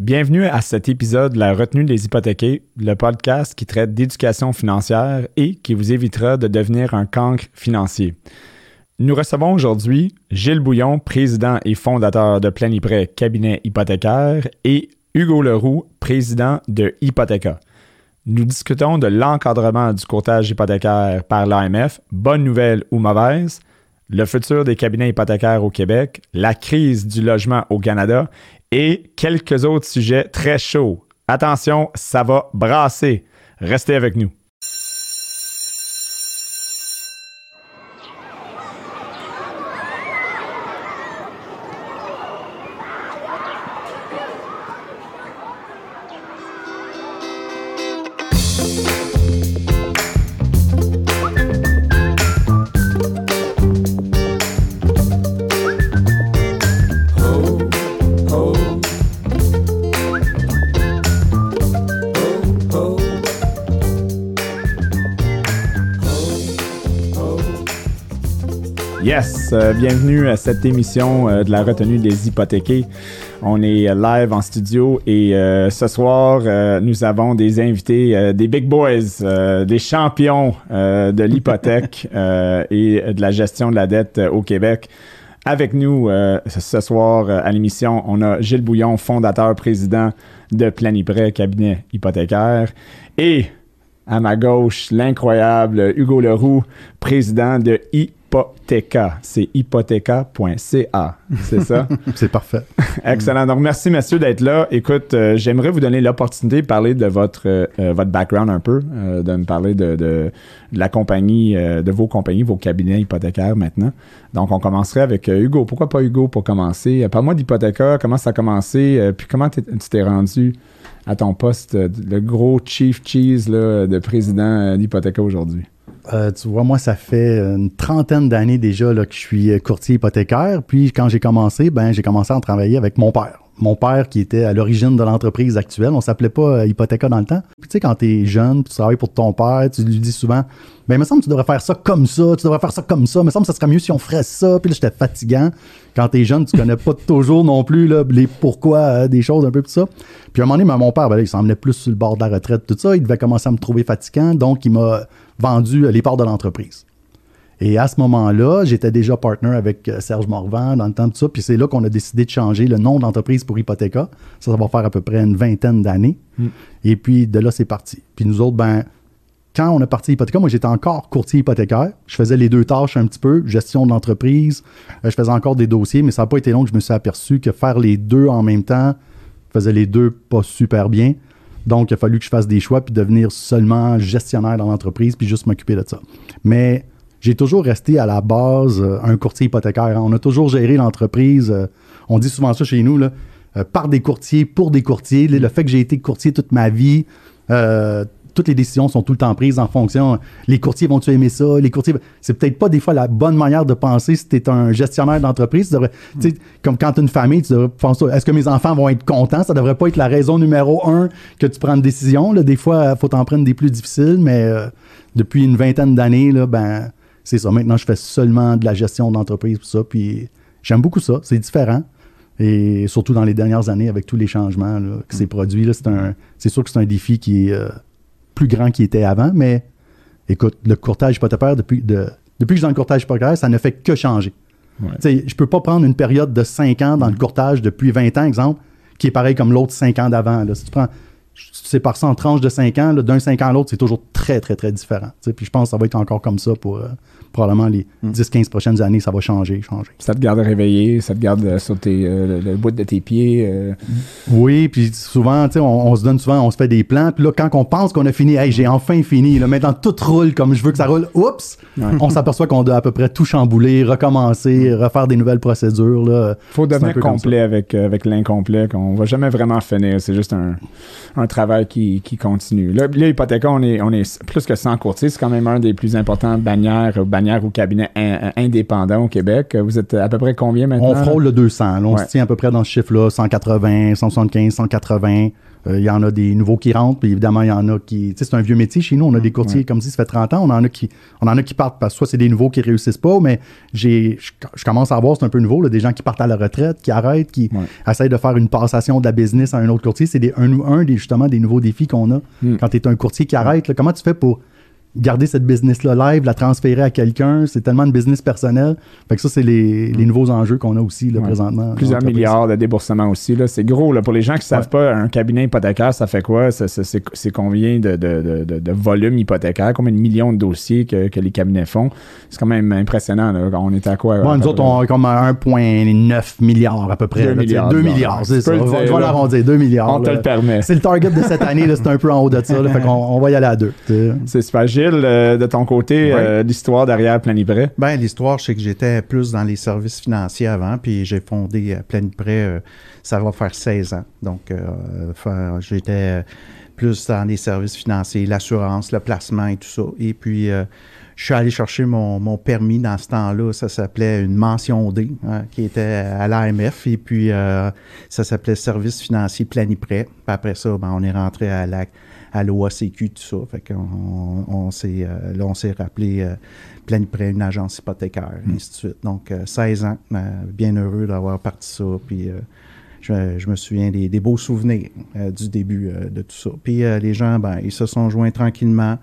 Bienvenue à cet épisode de La retenue des hypothéqués, le podcast qui traite d'éducation financière et qui vous évitera de devenir un cancre financier. Nous recevons aujourd'hui Gilles Bouillon, président et fondateur de Planiprêt Cabinet Hypothécaire, et Hugo Leroux, président de Hypothéca. Nous discutons de l'encadrement du courtage hypothécaire par l'AMF, bonne nouvelle ou mauvaise, le futur des cabinets hypothécaires au Québec, la crise du logement au Canada et quelques autres sujets très chauds. Attention, ça va brasser. Restez avec nous. Euh, bienvenue à cette émission euh, de la retenue des hypothéqués. On est euh, live en studio et ce soir, nous avons des invités, des big boys, des champions de l'hypothèque et de la gestion de la dette au Québec. Avec nous ce soir à l'émission, on a Gilles Bouillon, fondateur, président de Planiprêt, cabinet hypothécaire, et à ma gauche, l'incroyable Hugo Leroux, président de I Hypothéca. C'est hypothéca.ca. C'est ça? c'est parfait. Excellent. Donc, merci, messieurs, d'être là. Écoute, euh, j'aimerais vous donner l'opportunité de parler de votre, euh, votre background un peu, euh, de me parler de, la compagnie, de vos compagnies, vos cabinets hypothécaires maintenant. Donc, on commencerait avec Hugo. Pourquoi pas Hugo pour commencer? Parle-moi d'Hypothéca. Comment ça a commencé? puis, comment tu t'es rendu à ton poste, le gros chief cheese de président d'Hypothéca aujourd'hui? Euh, tu vois, moi, ça fait une trentaine d'années déjà là, que je suis courtier hypothécaire. Puis quand j'ai commencé, ben j'ai commencé à travailler avec mon père. Mon père qui était à l'origine de l'entreprise actuelle. On s'appelait pas euh, Hypothéca dans le temps. Puis tu sais, quand tu es jeune, tu travailles pour ton père, tu lui dis souvent Ben, il me semble que tu devrais faire ça comme ça, tu devrais faire ça comme ça. Il me semble que ça serait mieux si on ferait ça. Puis là, j'étais fatigant. Quand tu es jeune, tu connais pas toujours non plus là, les pourquoi euh, des choses, un peu tout ça. Puis à un moment donné, ben, mon père, ben, il semblait plus sur le bord de la retraite, tout ça. Il devait commencer à me trouver fatigant. Donc, il m'a vendu les parts de l'entreprise. Et à ce moment-là, j'étais déjà partner avec euh, Serge Morvan dans le temps de ça. Puis c'est là qu'on a décidé de changer le nom d'entreprise pour Hypothéca. Ça, ça va faire à peu près une vingtaine d'années. Hmm. Et puis de là, c'est parti. Puis nous autres, ben, quand on a parti Hypothéca, moi j'étais encore courtier hypothécaire. Je faisais les deux tâches un petit peu, gestion de l'entreprise. Euh, je faisais encore des dossiers, mais ça n'a pas été long que je me suis aperçu que faire les deux en même temps, je faisais les deux pas super bien. Donc, il a fallu que je fasse des choix puis devenir seulement gestionnaire dans l'entreprise puis juste m'occuper de ça. Mais j'ai toujours resté à la base euh, un courtier hypothécaire. On a toujours géré l'entreprise. Euh, on dit souvent ça chez nous, là, euh, par des courtiers, pour des courtiers. Le fait que j'ai été courtier toute ma vie, toutes les décisions sont tout le temps prises en fonction. Les courtiers vont-tu aimer ça? Les courtiers. C'est peut-être pas des fois la bonne manière de penser si tu es un gestionnaire d'entreprise. Mm. Comme quand tu une famille, tu devrais penser est-ce que mes enfants vont être contents? Ça devrait pas être la raison numéro un que tu prends une décision. Là. Des fois, il faut t'en prendre des plus difficiles, mais depuis une vingtaine d'années, ben, c'est ça. Maintenant, je fais seulement de la gestion d'entreprise, tout ça. Puis j'aime beaucoup ça. C'est différent. Et surtout dans les dernières années, avec tous les changements là, qui s'est mm. produit, c'est sûr que c'est un défi qui est. Euh, plus grand qu'il était avant, mais écoute, le courtage hypothécaire, depuis, de, depuis que je suis dans le courtage hypothécaire, ça ne fait que changer. Je ne peux pas prendre une période de 5 ans dans le courtage depuis 20 ans, exemple, qui est pareil comme l'autre 5 ans d'avant. Si tu prends, c'est par ça en tranche de 5 ans, d'un 5 ans à l'autre, c'est toujours très, très, très différent. Puis je pense que ça va être encore comme ça pour, euh, probablement les 10-15 mm. prochaines années, ça va changer, changer. Ça te garde réveillé, ça te garde euh, sur euh, le, bout de tes pieds. Euh. Oui, puis souvent, on, on se donne souvent, on se fait des plans, puis là, quand on pense qu'on a fini, hey, j'ai enfin fini, là, maintenant tout roule comme je veux que ça roule, oups, on s'aperçoit qu'on doit à peu près tout chambouler, recommencer, mm. refaire des nouvelles procédures. Il faut devenir complet avec, avec l'incomplet, qu'on va jamais vraiment finir, c'est juste un, travail qui, continue. Là, l'hypothèque, on est, on est plus que 100 courtiers, c'est quand même un des plus importants bannières, bannières ou cabinet indépendant au Québec. Vous êtes à peu près combien maintenant? On frôle le 200. on se tient à peu près dans ce chiffre-là, 180, 175, 180. Euh, il y en a des nouveaux qui rentrent, puis évidemment, il y en a qui. Tu sais, c'est un vieux métier chez nous. On a des courtiers comme si ça fait 30 ans. On en a qui, on en a qui partent parce que soit c'est des nouveaux qui réussissent pas, mais j'ai, je, commence à voir, c'est un peu nouveau, là, des gens qui partent à la retraite, qui arrêtent, qui essayent de faire une passation de la business à un autre courtier. C'est un, un des, justement des nouveaux défis qu'on a hmm. quand tu es un courtier qui arrête. comment tu fais pour garder cette business-là live, la transférer à quelqu'un. C'est tellement de business personnel. Fait que ça, c'est les, les, nouveaux enjeux qu'on a aussi là, présentement. Plusieurs milliards de déboursements aussi. C'est gros. Là. Pour les gens qui ne savent pas, un cabinet hypothécaire, ça fait quoi? C'est combien de, de, de, de, volume hypothécaire? Combien de millions de dossiers que, que les cabinets font? C'est quand même impressionnant. Là. On est à quoi? nous autres, on est comme à 1,9 milliard à peu près. 2 milliards. 2 milliards, c'est ça. L'arrondir. 2 milliards. On te le permet. C'est le target de cette année. C'est un peu en haut de ça. fait qu'on on va y aller à deux. C'est super. Euh, de ton côté, euh, l'histoire derrière Planiprêt? Ben, l'histoire, c'est que j'étais plus dans les services financiers avant, puis j'ai fondé euh, Planiprêt, ça va faire 16 ans. Donc, j'étais plus dans les services financiers, l'assurance, le placement et tout ça. Et puis, je suis allé chercher mon, permis dans ce temps-là. Ça s'appelait une mention D, hein, qui était à l'AMF. Et puis, ça s'appelait Service financier Planiprêt. Puis après ça, ben, on est rentré à la à l'OACQ, tout ça. Fait qu'on on, s'est, euh, là, on s'est rappelé euh, une agence hypothécaire, et mm. ainsi de suite. Donc, 16 euh, ans, bien heureux d'avoir parti ça. Puis, je, me souviens des, beaux souvenirs du début de tout ça. Puis, les gens, ben, ils se sont joints tranquillement.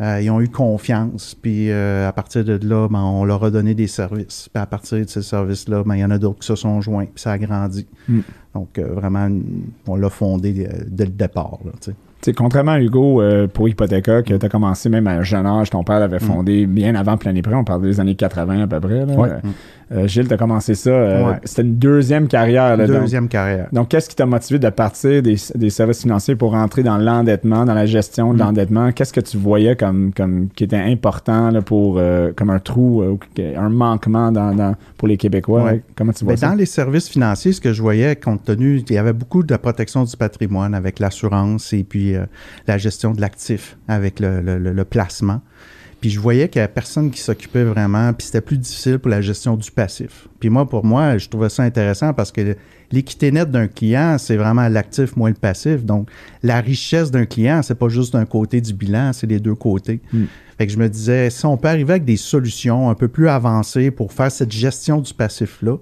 Ils ont eu confiance, puis à partir de là, ben, on leur a donné des services. Puis à partir de ces services-là, ben, il y en a d'autres qui se sont joints, puis ça a grandi. Mm. Donc vraiment, on l'a fondé dès le départ. Là, contrairement à Hugo, euh, pour Hypothéca, que tu as commencé même à un jeune âge, ton père l'avait mm. fondé bien avant Planipré, on parle des années 80 à peu près. Là. Euh, euh, Gilles, tu as commencé ça. C'était une deuxième carrière. Là, deuxième carrière. Donc, qu'est-ce qui t'a motivé de partir des, services financiers pour rentrer dans l'endettement, dans la gestion de mm. l'endettement? Qu'est-ce que tu voyais comme, comme qui était important là, pour comme un trou, un manquement dans, pour les Québécois? Comment tu vois ben, Dans les services financiers, ce que je voyais, compte tenu, il y avait beaucoup de protection du patrimoine avec l'assurance et puis euh, la gestion de l'actif avec le, placement. Puis je voyais qu'il n'y avait personne qui s'occupait vraiment, puis c'était plus difficile pour la gestion du passif. Puis moi, pour moi, je trouvais ça intéressant parce que l'équité nette d'un client, c'est vraiment l'actif moins le passif. Donc, la richesse d'un client, c'est pas juste d'un côté du bilan, c'est les deux côtés. Hmm. Fait que je me disais, si on peut arriver avec des solutions un peu plus avancées pour faire cette gestion du passif-là,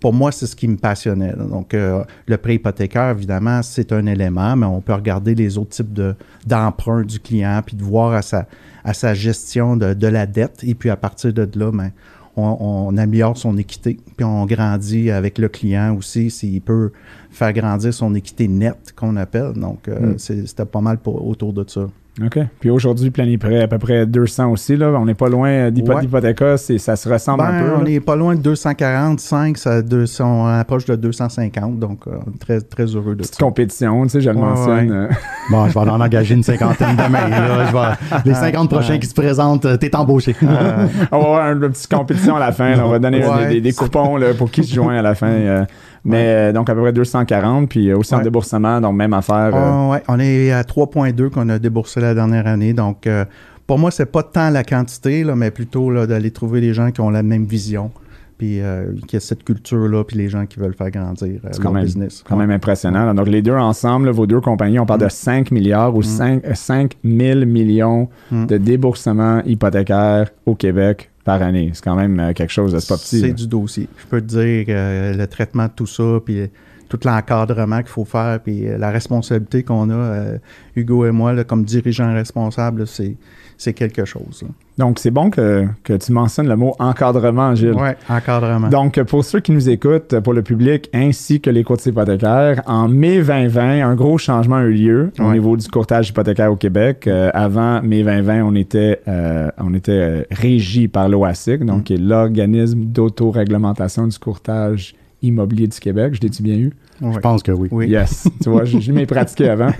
pour moi, c'est ce qui me passionnait. Donc, euh, le prêt hypothécaire, évidemment, c'est un élément, mais on peut regarder les autres types d'emprunts du client, puis de voir à sa, à sa gestion de, la dette. Et puis, à partir de là, ben, on, améliore son équité, puis on grandit avec le client aussi, s'il peut faire grandir son équité nette, qu'on appelle. Donc, euh, mm. c'était pas mal autour de ça. OK. Puis aujourd'hui, prêt à peu près 200 aussi. Là. On n'est pas loin d'Hypothéca, ça se ressemble un ben, peu. On n'est pas loin de 245, ça, on approche de 250, donc euh, très, très heureux de Petite compétition, tu sais, je le mentionne. Euh. bon, je vais en engager une cinquantaine demain. Là. les 50 prochains qui se présentent, euh, t'es embauché. on va avoir une petite compétition à la fin. on va donner des, coupons là, pour qui se joint à la fin. Mais euh, donc à peu près 240, puis aussi en déboursement, donc même affaire. Euh. on est à 3,2 qu'on a déboursé la dernière année. Donc euh, pour moi, c'est pas tant la quantité, là, mais plutôt d'aller trouver des gens qui ont la même vision puis qui a cette culture-là, puis les gens qui veulent faire grandir leur quand même, business. quand même impressionnant. Donc, les deux ensemble, vos deux compagnies, on parle de 5 mm. milliards ou 5, mm. 5 000 millions mm. de déboursement hypothécaire au Québec par année. C'est quand même euh, quelque chose de pas petit. C'est du dossier. Je peux te dire que le traitement de tout ça, puis tout l'encadrement qu'il faut faire, puis la responsabilité qu'on a, euh, Hugo et moi, comme dirigeants responsables, c'est c'est quelque chose. Donc, c'est bon que, tu mentionnes le mot encadrement, Gilles. Oui, encadrement. Donc, pour ceux qui nous écoutent, pour le public ainsi que les courtiers hypothécaires, en mai 2020, un gros changement a eu lieu au niveau du courtage hypothécaire au Québec. Euh, avant mai 2020, on était, euh, on était euh, régi par l'OASIC, donc mm. qui est l'organisme d'autoréglementation du courtage immobilier du Québec. Je l'ai-tu bien eu? Je pense que oui. oui. Yes. tu vois, je, m'ai pratiqué avant.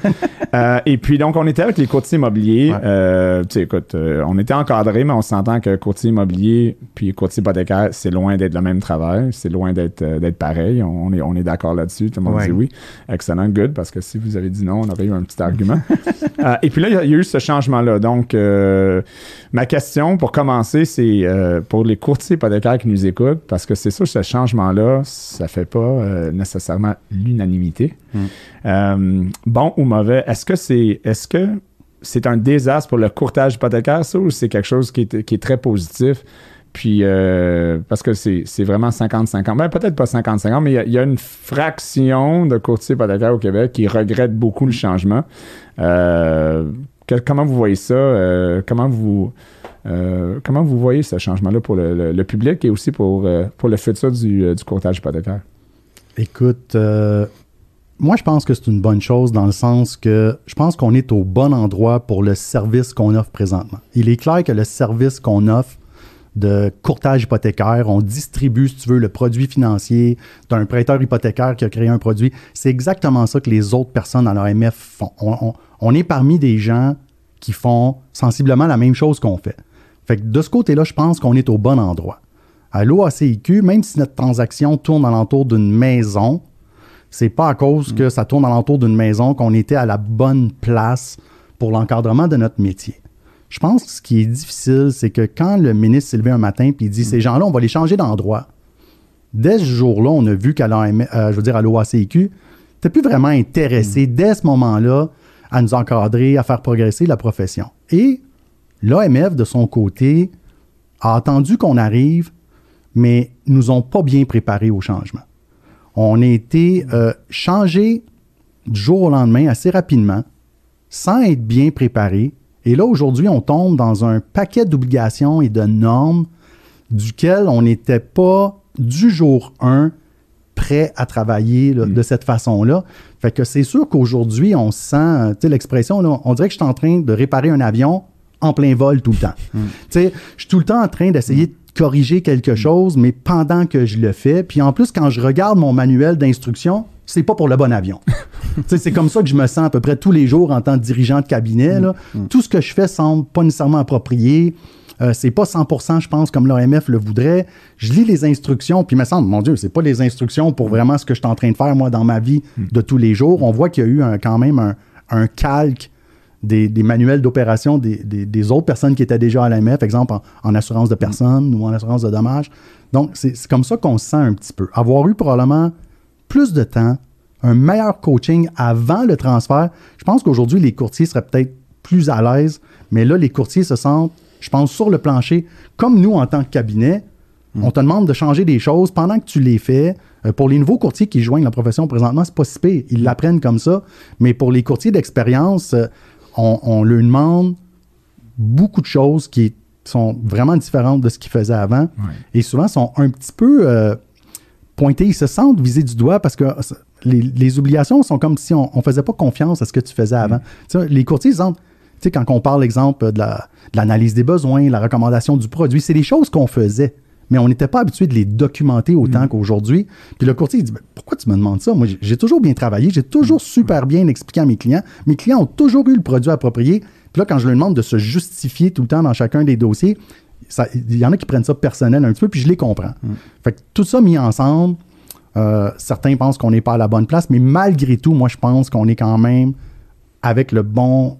Euh, et puis, donc, on était avec les courtiers immobiliers. Euh, tu sais, écoute, euh, on était encadrés, mais on s'entend que courtier immobilier puis courtier hypothécaire, c'est loin d'être le même travail. C'est loin d'être d'être pareil. On, est, on est d'accord là-dessus. Tout le monde dit oui. Excellent, good, parce que si vous avez dit non, on aurait eu un petit argument. et puis là, il y, a eu ce changement-là. Donc, ma question pour commencer, c'est pour les courtiers hypothécaires qui nous écoutent, parce que c'est sûr, ce changement-là, ça fait pas nécessairement l'unanimité. Mm. Euh, bon ou mauvais, est-ce que c'est est-ce que c'est un désastre pour le courtage hypothécaire, ça, ou c'est quelque chose qui est, qui est très positif? Puis, euh, parce que c'est vraiment 50-50. Ben, peut-être pas 50-50, mais il y a- il y, a une fraction de courtiers hypothécaires au Québec qui regrettent beaucoup le changement. Euh, que- comment vous voyez ça? Euh, comment vous. comment vous voyez ce changement-là pour le, le- le public et aussi pour, pour le futur du, du courtage hypothécaire? Écoute, euh, moi, je pense que c'est une bonne chose dans le sens que je pense qu'on est au bon endroit pour le service qu'on offre présentement. Il est clair que le service qu'on offre de courtage hypothécaire, on distribue, si tu veux, le produit financier, tu as un prêteur hypothécaire qui a créé un produit. C'est exactement ça que les autres personnes dans l'AMF font. On, on- on est parmi des gens qui font sensiblement la même chose qu'on fait. Fait que de ce côté-là, je pense qu'on est au bon endroit. À l'OACIQ, même si notre transaction tourne alentour d'une maison, c'est pas à cause que ça tourne alentour d'une maison qu'on était à la bonne place pour l'encadrement de notre métier. Je pense que ce qui est difficile, c'est que quand le ministre s'est levé un matin et dit ces gens-là, on va les changer d'endroit. Dès ce jour-là, on a vu qu'à euh, je veux à t'es plus vraiment intéressé dès ce moment-là à nous encadrer, à faire progresser la profession. Et l'AMF, de son côté, a attendu qu'on arrive, mais nous ont pas bien préparés au changement. On a été euh, changé du jour au lendemain assez rapidement, sans être bien préparé. Et là, aujourd'hui, on tombe dans un paquet d'obligations et de normes duquel on n'était pas du jour 1 prêt à travailler là, de cette façon-là. Fait que c'est sûr qu'aujourd'hui, on sent, euh, tu sais, l'expression, là, on dirait que je suis en train de réparer un avion en plein vol tout le temps. Tu sais, je suis tout le temps en train d'essayer de corriger quelque chose, mais pendant que je le fais, puis en plus, quand je regarde mon manuel d'instruction, c'est pas pour le bon avion. C'est comme ça que je me sens à peu près tous les jours en tant que dirigeant de cabinet. là. Tout ce que je fais semble pas nécessairement approprié. Euh, c'est pas 100%, je pense, comme l'OMF le voudrait. Je lis les instructions, puis il me semble, mon Dieu, c'est pas les instructions pour vraiment ce que je suis en train de faire, moi, dans ma vie de tous les jours. On voit qu'il y a eu un- quand même un, un calque des, des manuels d'opération des, des- des autres personnes qui étaient déjà à l'AMF, exemple en, en assurance de personnes ou en assurance de dommages. Donc, c'est comme ça qu'on se sent un petit peu. Avoir eu probablement plus de temps, un meilleur coaching avant le transfert. Je pense qu'aujourd'hui, les courtiers seraient peut-être plus à l'aise, mais là, les courtiers se sentent, je pense, sur le plancher, comme nous en tant que cabinet. On te demande de changer des choses pendant que tu les fais. Euh, pour les nouveaux courtiers qui joignent la profession présentement, c'est pas si pire. Ils l'apprennent comme ça. Mais pour les courtiers d'expérience, euh, on, on leur demande beaucoup de choses qui sont vraiment différentes de ce qu'ils faisaient avant. Et souvent, sont un petit peu euh, pointés. Ils se sentent visés du doigt parce que euh, les, les obligations sont comme si on ne faisait pas confiance à ce que tu faisais avant. Sais, les courtiers, ils sentent, tu sais, quand on parle, exemple, de la- de l'analyse des besoins, la recommandation du produit, c'est des choses qu'on faisait. Mais on n'était pas habitué de les documenter autant qu'aujourd'hui. Puis le courtier, il dit Pourquoi tu me demandes ça? Moi, j'ai- toujours bien travaillé, j'ai toujours super bien expliqué à mes clients. Mes clients ont toujours eu le produit approprié. Puis là, quand je leur demande de se justifier tout le temps dans chacun des dossiers, il y en a qui prennent ça personnel un petit peu, puis je les comprends. Fait que tout ça mis ensemble, euh, certains pensent qu'on n'est pas à la bonne place, mais malgré tout, moi, je pense qu'on est quand même avec le bon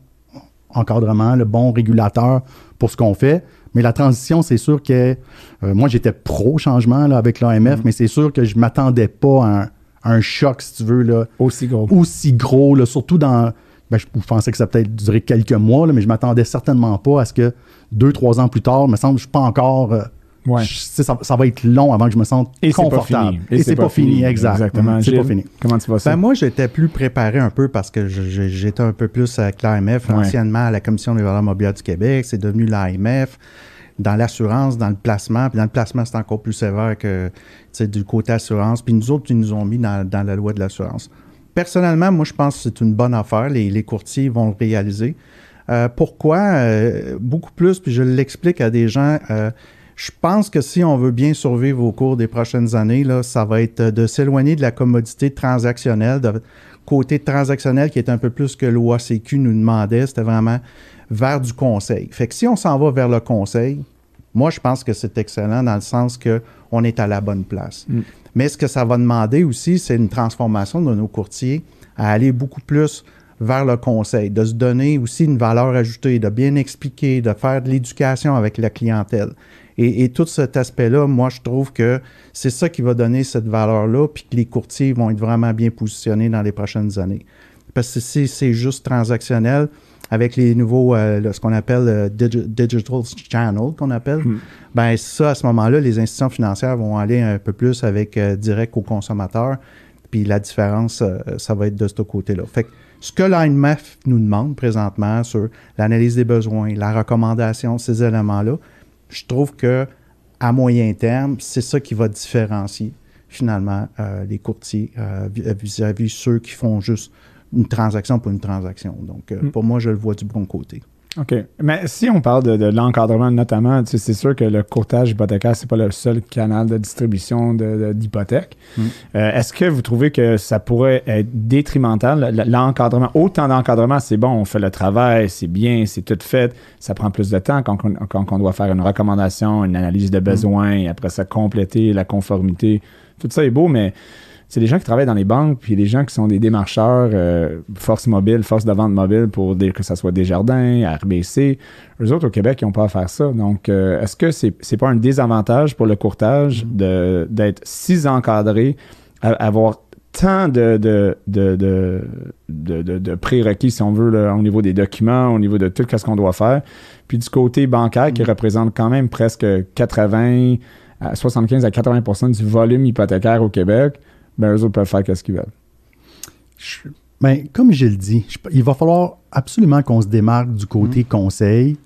encadrement, le bon régulateur pour ce qu'on fait. Mais la transition, c'est sûr que euh, moi, j'étais pro-changement là, avec l'AMF, mais c'est sûr que je ne m'attendais pas à un, à un choc, si tu veux, là, Aussi gros. aussi gros, là, surtout dans. ben, je pensais que ça peut-être durer quelques mois, là, mais je m'attendais certainement pas à ce que deux, trois ans plus tard, me semble, je suis pas encore. euh, Ouais. je- ça, ça va être long avant que je me sente Et c'est pas confortable. fini. Et, c'est pas, fini, exact. Exactement. C'est pas fini. Comment tu vois ça? Ben, moi, j'étais plus préparé un peu parce que j'étais un peu plus avec l'AMF, Ouais. anciennement à la Commission des valeurs mobilières du Québec. C'est devenu l'AMF dans l'assurance, dans le placement. Puis dans le placement, c'est encore plus sévère que du côté assurance. Puis nous autres, ils nous ont mis dans, dans la loi de l'assurance. Personnellement, moi, je pense que c'est une bonne affaire. Les, les courtiers vont le réaliser. Euh, pourquoi? Euh, beaucoup plus, puis je l'explique à des gens. euh, je pense que si on veut bien survivre au cours des prochaines années, là, ça va être de s'éloigner de la commodité transactionnelle, de côté transactionnel qui est un peu plus que l'OACQ nous demandait, c'était vraiment vers du conseil. Fait que si on s'en va vers le conseil, moi je pense que c'est excellent dans le sens que on est à la bonne place. Mais ce que ça va demander aussi, c'est une transformation de nos courtiers à aller beaucoup plus vers le conseil, de se donner aussi une valeur ajoutée, de bien expliquer, de faire de l'éducation avec la clientèle. Et, tout cet aspect-là, moi, je trouve que c'est ça qui va donner cette valeur-là, puis que les courtiers vont être vraiment bien positionnés dans les prochaines années. Parce que si c'est juste transactionnel, avec les nouveaux, euh, ce qu'on appelle euh, digital channel, qu'on appelle, hmm. ben ça, à ce moment-là, les institutions financières vont aller un peu plus avec euh, direct au consommateur, puis la différence, ça va être de ce côté-là. Fait que ce que l'IMF nous demande présentement sur l'analyse des besoins, la recommandation, ces éléments-là, je trouve que à moyen terme, c'est ça qui va différencier finalement les courtiers vis-à-vis ceux qui font juste une transaction pour une transaction. Donc, euh, hmm. pour moi, je le vois du bon côté. OK. Mais si on parle de, l'encadrement notamment, c'est sûr que le courtage hypothécaire, c'est pas le seul canal de distribution d'hypothèques. Hmm. Euh, est-ce que vous trouvez que ça pourrait être détrimental? L'encadrement, autant d'encadrement, c'est bon, on fait le travail, c'est bien, c'est tout fait. Ça prend plus de temps quand, on doit faire une recommandation, une analyse de hmm. besoins, et après ça, compléter la conformité. Tout ça est beau, mais c'est des gens qui travaillent dans les banques, puis des gens qui sont des démarcheurs, euh, force mobile, force de vente mobile, pour dire que ce soit Desjardins, RBC. Eux autres, au Québec, ils n'ont pas à faire ça. Donc, euh, est-ce que c'est n'est pas un désavantage pour le courtage mm-hmm. d'être si encadré, avoir tant de, de, de, de, prérequis, si on veut, au niveau des documents, au niveau de tout ce qu'on doit faire? Puis du côté bancaire, qui mm-hmm. représente quand même presque 80, 75 à 80% du volume hypothécaire au Québec, ben, eux autres peuvent faire ce qu'ils veulent. ben, comme je le dis, il va falloir absolument qu'on se démarque du côté mm. conseil.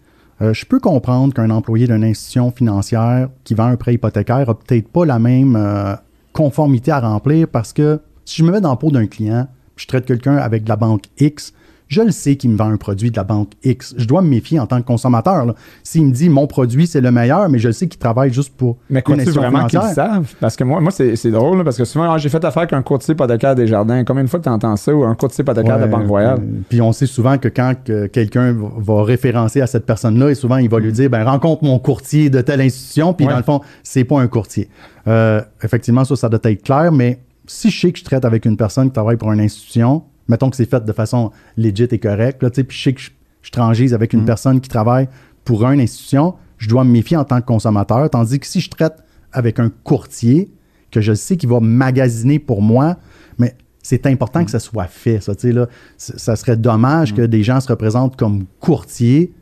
Euh, je peux comprendre qu'un employé d'une institution financière qui vend un prêt hypothécaire n'a peut-être pas la même euh, conformité à remplir parce que si je me mets dans le pot d'un client, je traite quelqu'un avec de la banque X, je le sais qu'il me vend un produit de la banque X. Je dois me méfier en tant que consommateur. S'il me dit mon produit c'est le meilleur, mais je le sais qu'il travaille juste pour mais une tu vraiment qu'ils savent? Parce que moi, moi c'est drôle, parce que souvent, ah, j'ai fait affaire avec un courtier hypothécaire des jardins. Combien de fois tu entends ça ou un courtier hypothécaire de Banque Royale? Euh, puis on sait souvent que quand quelqu'un va référencer à cette personne-là, et souvent il va lui dire ben rencontre mon courtier de telle institution, puis dans le fond, c'est pas un courtier. Euh, effectivement, ça, ça doit être clair, mais si je sais que je traite avec une personne qui travaille pour une institution, mettons que c'est fait de façon legit et correcte, là, puis je sais que je, je avec une mm. personne qui travaille pour une institution, je dois me méfier en tant que consommateur, tandis que si je traite avec un courtier, que je sais qu'il va magasiner pour moi, mais c'est important que mm. ça soit fait. Ça, là, ça serait dommage mm. que des gens se représentent comme courtiers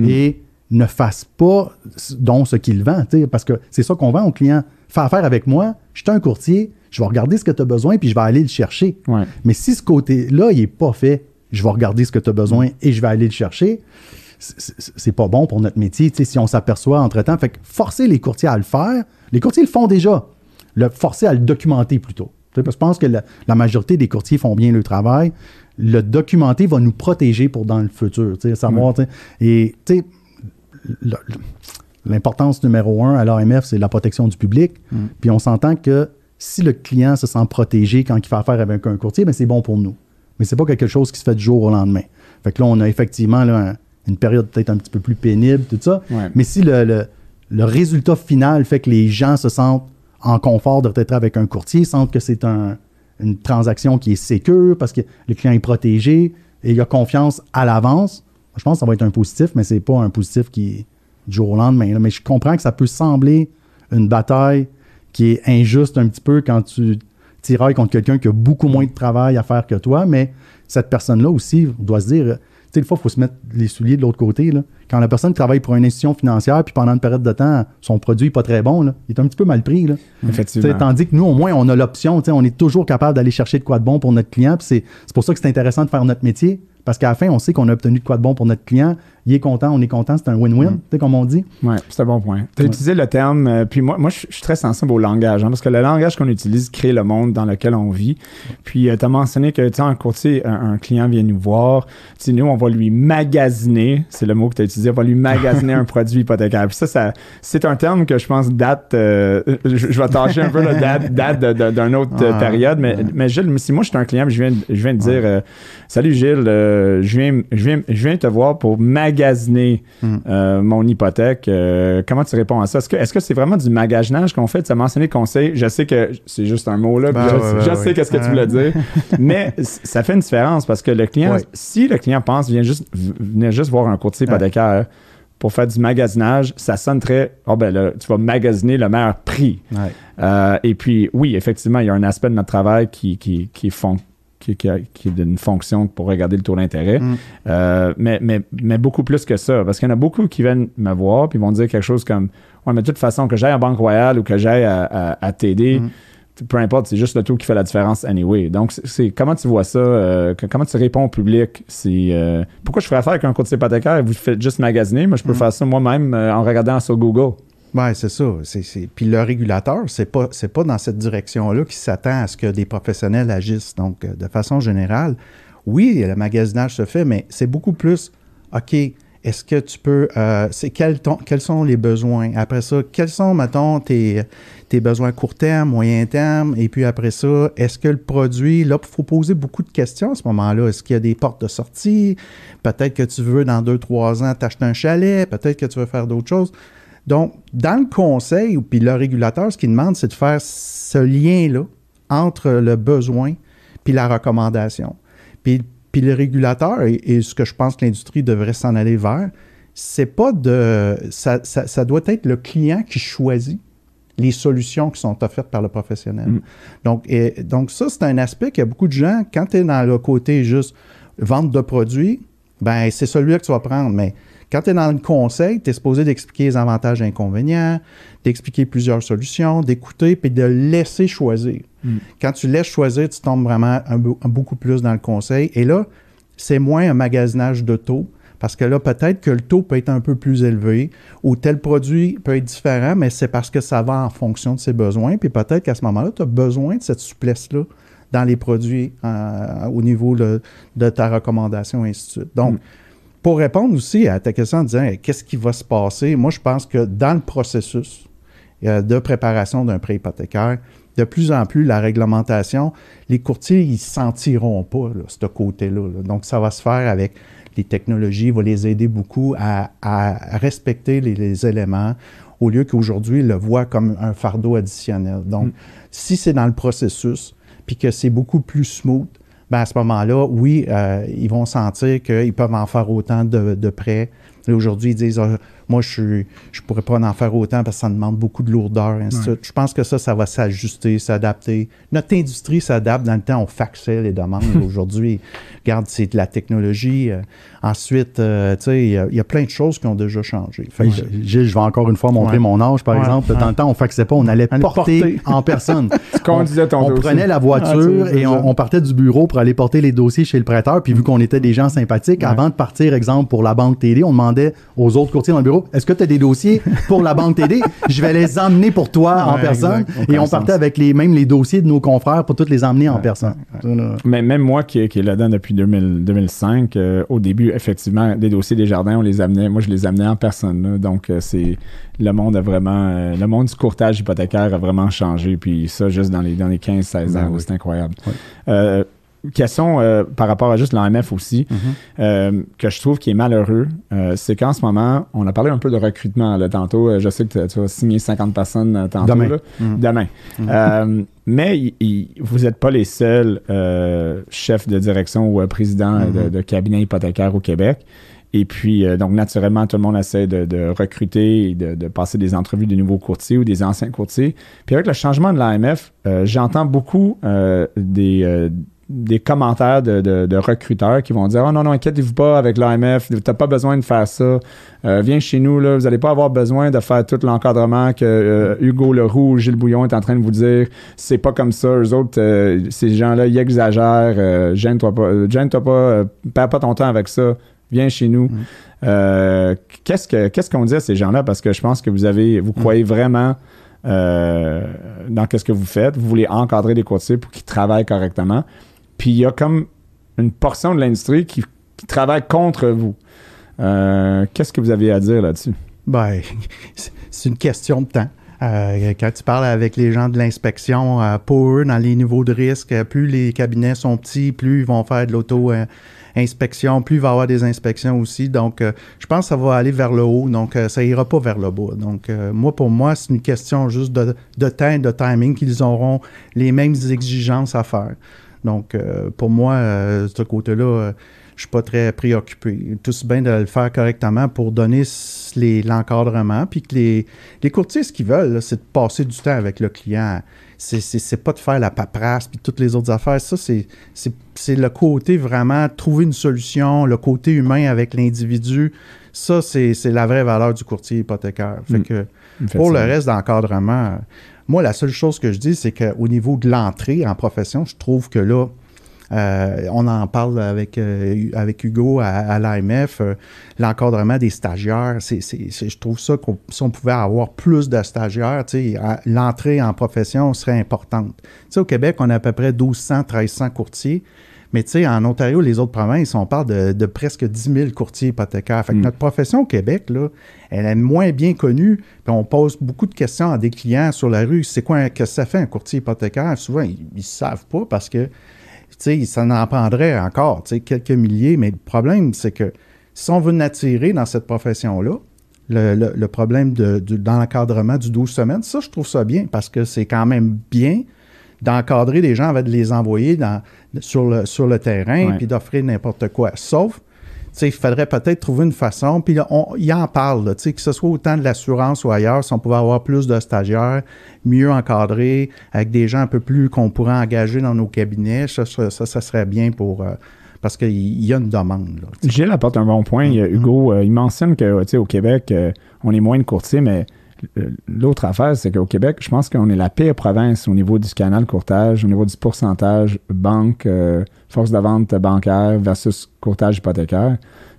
et ne fassent pas dont ce qu'ils vendent, parce que c'est ça qu'on vend aux clients. Fais affaire avec moi, je suis un courtier, je vais regarder ce que tu as besoin, puis je vais aller le chercher. Mais si ce côté-là, il n'est pas fait, je vais regarder ce que tu as besoin et je vais aller le chercher, c'est pas bon pour notre métier, si on s'aperçoit entre-temps. Fait que forcer les courtiers à le faire, les courtiers le font déjà. Le forcer à le documenter plutôt. je pense que la, majorité des courtiers font bien le travail. Le documenter va nous protéger pour dans le futur. Savoir, Et l'importance numéro un à l'AMF, c'est la protection du public. Mm. Puis on s'entend que si le client se sent protégé quand il fait affaire avec un courtier, ben c'est bon pour nous. Mais c'est pas quelque chose qui se fait du jour au lendemain. Fait que là, on a effectivement une période peut-être un petit peu plus pénible, tout ça. Mais si le, résultat final fait que les gens se sentent en confort de être avec un courtier, sentent que c'est une transaction qui est sécure parce que le client est protégé et il a confiance à l'avance, je pense que ça va être un positif, mais c'est pas un positif qui est du jour au lendemain. Mais je comprends que ça peut sembler une bataille qui est injuste un petit peu quand tu tirailles contre quelqu'un qui a beaucoup moins de travail à faire que toi, mais cette personne-là aussi doit se dire, tu sais, des fois, il faut se mettre les souliers de l'autre côté. Là. Quand la personne travaille pour une institution financière, puis pendant une période de temps, son produit n'est pas très bon, là, il est un petit peu mal pris. Là. Effectivement. tandis que nous, au moins, on a l'option, on est toujours capable d'aller chercher de quoi de bon pour notre client. C'est pour ça que c'est intéressant de faire notre métier. Parce qu'à la fin, on sait qu'on a obtenu de quoi de bon pour notre client. Il est content, on est content, c'est un win-win, mm. comme on dit. Oui, c'est un bon point. Tu as utilisé le terme, euh, puis moi, moi je suis très sensible au langage, hein, parce que le langage qu'on utilise crée le monde dans lequel on vit. Puis euh, tu as mentionné que, tu sais, un courtier, un, client vient nous voir, tu nous, on va lui magasiner, c'est le mot que tu as utilisé, on va lui magasiner un produit hypothécaire. Puis ça, ça c'est un terme que je pense date, euh, je, vais tâcher un peu, la date, date d'une autre période, mais, mais Gilles, si moi je suis un client, je viens, je viens de dire, salut Gilles, je, viens, je, viens, je viens te voir pour magasiner hmm. euh, mon hypothèque. Euh, comment tu réponds à ça? Est-ce que c'est vraiment du magasinage qu'on fait? Tu as mentionné conseil? Je sais que c'est juste un mot là. Ben je, sais qu'est-ce que tu voulais dire. mais ça fait une différence parce que le client, si le client pense vient juste, venir juste voir un courtier hypothécaire, pour faire du magasinage, ça sonne très. Oh ben là, tu vas magasiner le meilleur prix. Ouais. Euh, et puis, oui, effectivement, il y a un aspect de notre travail qui, qui, qui, qui, qui, a- qui est d'une fonction pour regarder le taux d'intérêt. Mm. Euh, mais, mais, mais beaucoup plus que ça. Parce qu'il y en a beaucoup qui viennent me voir puis vont dire quelque chose comme Ouais, mais de toute façon, que j'aille à Banque Royale ou que j'aille à, à, à TD, Mm. peu importe, c'est juste le taux qui fait la différence anyway. Donc, c'est- comment tu vois ça? euh, que- comment tu réponds au public? Euh, pourquoi je ferais affaire avec un courtier hypothécaire? Vous faites juste magasiner. Moi, je peux Mm. faire ça moi-même euh, en regardant sur Google? Oui, c'est ça. Puis le régulateur, c'est pas, c'est pas dans cette direction-là qu'il s'attend à ce que des professionnels agissent. Donc, euh, de façon générale, oui, le magasinage se fait, mais c'est beaucoup plus, OK, est-ce que tu peux, euh, c'est quel ton- quels sont les besoins? Après ça, quels sont, mettons, tes, tes besoins court terme, moyen terme? Et puis après ça, est-ce que le produit, là, il faut poser beaucoup de questions à ce moment-là. Est-ce qu'il y a des portes de sortie? Peut-être que tu veux, dans deux, trois ans, t'acheter un chalet. Peut-être que tu veux faire d'autres choses. Donc, dans le conseil, puis le régulateur, ce qu'il demande, c'est de faire ce lien-là entre le besoin puis la recommandation. Puis, puis le régulateur, et, et ce que je pense que l'industrie devrait s'en aller vers, c'est pas de. Ça, ça- ça doit être le client qui choisit les solutions qui sont offertes par le professionnel. Mm. Donc, et- donc, ça, c'est un aspect qu'il y a beaucoup de gens, quand tu es dans le côté juste vente de produits, ben c'est celui-là que tu vas prendre. Mais quand tu es dans le conseil, tu es supposé d'expliquer les avantages et inconvénients, d'expliquer plusieurs solutions, d'écouter, puis de laisser choisir. Mm. Quand tu laisses choisir, tu tombes vraiment un, be- un beaucoup plus dans le conseil. Et là, c'est moins un magasinage de taux. Parce que là, peut-être que le taux peut être un peu plus élevé ou tel produit peut être différent, mais c'est parce que ça va en fonction de ses besoins. Puis peut-être qu'à ce moment-là, tu as besoin de cette souplesse-là dans les produits euh, au niveau le- de ta recommandation, et ainsi de suite. Donc, Mm. Pour répondre aussi à ta question en disant qu'est-ce qui va se passer, moi, je pense que dans le processus euh, de préparation d'un prêt hypothécaire, de plus en plus, la réglementation, les courtiers, ils ne sentiront pas là, ce côté-là. là. Donc, ça va se faire avec les technologies, va les aider beaucoup à, à respecter les, les éléments au lieu qu'aujourd'hui, ils le voient comme un fardeau additionnel. Donc, Mm. si c'est dans le processus, puis que c'est beaucoup plus smooth, ben à ce moment-là, oui, euh, ils vont sentir qu'ils peuvent en faire autant de, de prêts. Là, Aujourd'hui, ils disent Ah, Moi, je ne je pourrais pas en faire autant parce que ça demande beaucoup de lourdeur, ainsi Ouais. Je pense que ça, ça va s'ajuster, s'adapter. Notre industrie s'adapte. Dans le temps, on faxait les demandes. Aujourd'hui, regarde, c'est de la technologie. Euh, ensuite, euh, tu sais, il y, a- il y a plein de choses qui ont déjà changé. Fait que- je vais encore une fois montrer Ouais. mon âge, par Ouais, exemple. Dans le temps, on faxait pas, on allait porter, porter. en personne. On dossier. prenait la Ah, voiture et on, on partait du bureau pour aller porter les dossiers chez le prêteur. Puis vu qu'on était des gens sympathiques, avant de partir, exemple, pour la banque TD, on demandait aux autres courtiers dans le bureau Est-ce que tu as des dossiers pour la banque TD Je vais les emmener pour toi en personne. exact. Et on partait sens. avec les, même les dossiers de nos confrères pour tous les emmener en personne. Mais même moi qui, qui est là-dedans depuis 2000 2005, euh, au début, effectivement, des dossiers des jardins, on les amenait, moi je les amenais en personne. là. donc euh, c'est le monde a vraiment, euh, le monde du courtage hypothécaire a vraiment changé. Puis ça, juste dans les, dans les 15-16 ans, Ben oui. c'est incroyable. Question euh, par rapport à juste l'AMF aussi, Mhm. euh, que je trouve qui est malheureux, euh, c'est qu'en ce moment, on a parlé un peu de recrutement là, tantôt. je sais que tu- vas signer 50 personnes tantôt. Demain. là. Mhm. Demain. Mhm. Mais vous n'êtes pas les seuls chefs de direction ou présidents de, de cabinet hypothécaire au Québec. Et puis, donc, naturellement, tout le monde essaie de, de recruter et de, de passer des entrevues de nouveaux courtiers ou des anciens courtiers. Puis avec le changement de l'AMF, j'entends beaucoup des, des commentaires de, de- de recruteurs qui vont dire Oh non, non, inquiétez-vous pas avec l'AMF, tu n'as pas besoin de faire ça. Euh, viens chez nous, là, vous n'allez pas avoir besoin de faire tout l'encadrement que euh, Hugo Leroux ou Gilles Bouillon est en train de vous dire. C'est pas comme ça. Eux autres, euh, ces gens-là, ils exagèrent. Gêne-toi pas. Gêne-toi pas. perds pas ton temps avec ça. Viens chez nous. Mm. Qu'est-ce, que, qu'est-ce qu'on dit à ces gens-là? Parce que je pense que vous avez, vous croyez vraiment dans qu'est-ce que vous faites. Vous voulez encadrer des courtiers pour qu'ils travaillent correctement. Puis il y a comme une portion de l'industrie qui, travaille contre vous. Euh, qu'est-ce que vous avez à dire là-dessus? Ben, c'est- une question de temps. Euh, quand tu parles avec les gens de l'inspection, euh, pour eux, dans les niveaux de risque, plus les cabinets sont petits, plus ils vont faire de l'auto-inspection, plus il va y avoir des inspections aussi. Donc, je pense que ça va aller vers le haut. Donc, ça ira pas vers le bas. Donc, moi, pour moi, c'est une question juste de, de temps de timing qu'ils auront les mêmes exigences à faire. Donc, euh, pour moi, euh, ce côté-là, euh, je suis pas très préoccupé. Tout se bien de le faire correctement pour donner l'encadrement, puis que les, les courtiers, ce qu'ils veulent, c'est de passer du temps avec le client. C'est- pas de faire la paperasse, puis toutes les autres affaires. Ça, c'est le côté vraiment trouver une solution, le côté humain avec l'individu. Ça, c'est la vraie valeur du courtier hypothécaire. Fait Mm. que pour le reste d'encadrement, moi, la seule chose que je dis, c'est qu'au niveau de l'entrée en profession, je trouve que là, euh, on en parle avec, euh, avec Hugo à, l'AMF, euh, l'encadrement des stagiaires. je trouve ça qu'on si on pouvait avoir plus de stagiaires, l'entrée en profession serait importante. Tu sais, au Québec, on a à peu près 1200, 1300 courtiers. Mais tu sais, en Ontario, les autres provinces, on parle de, de presque 10 000 courtiers hypothécaires. Fait que Mm. notre profession au Québec, là, elle est moins bien connue. Puis on pose beaucoup de questions à des clients sur la rue. C'est quoi, un- que ça fait un courtier hypothécaire? Souvent, ils ne savent pas parce que, tu sais, ça en prendrait encore, tu sais, quelques milliers. Mais le problème, c'est que si on veut attirer dans cette profession-là, le, le- le problème de, du- dans l'encadrement du 12 semaines, ça, je trouve ça bien parce que c'est quand même bien d'encadrer les gens avant de les envoyer dans, sur, le, sur le terrain puis d'offrir n'importe quoi. Sauf, il faudrait peut-être trouver une façon, puis là, on, il en parle, là, que ce soit autant de l'assurance ou ailleurs, si on pouvait avoir plus de stagiaires, mieux encadrés, avec des gens un peu plus qu'on pourrait engager dans nos cabinets, ça, ça, serait bien pour... euh, parce qu'il y a une demande. Là. Gilles apporte un bon point. A Hugo, euh, il mentionne que au Québec, euh, on est moins de courtiers, mais l'autre affaire, c'est qu'au Québec, je pense qu'on est la pire province au niveau du canal courtage, au niveau du pourcentage banque, euh, force de vente bancaire versus courtage hypothécaire.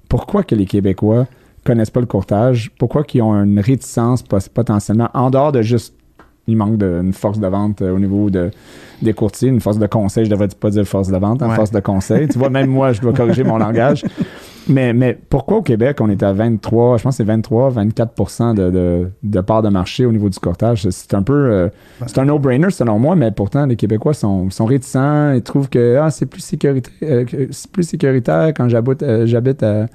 Pourquoi que les Québécois connaissent pas le courtage? Pourquoi qu'ils ont une réticence potentiellement, en dehors de juste il manque d'une force de vente euh, au niveau de, des courtiers, une force de conseil, je devrais pas dire force de vente, une Ouais. force de conseil. tu vois, même moi, je dois corriger mon langage. Mais, mais pourquoi au Québec, on est à 23, je pense que c'est 23, 24 de, de, de part de marché au niveau du courtage? C'est un peu, euh, c'est un no-brainer selon moi, mais pourtant, les Québécois sont, sont réticents. Ils trouvent que ah, c'est plus, sécuritaire, euh, que c'est plus sécuritaire quand j'habite, euh, j'habite à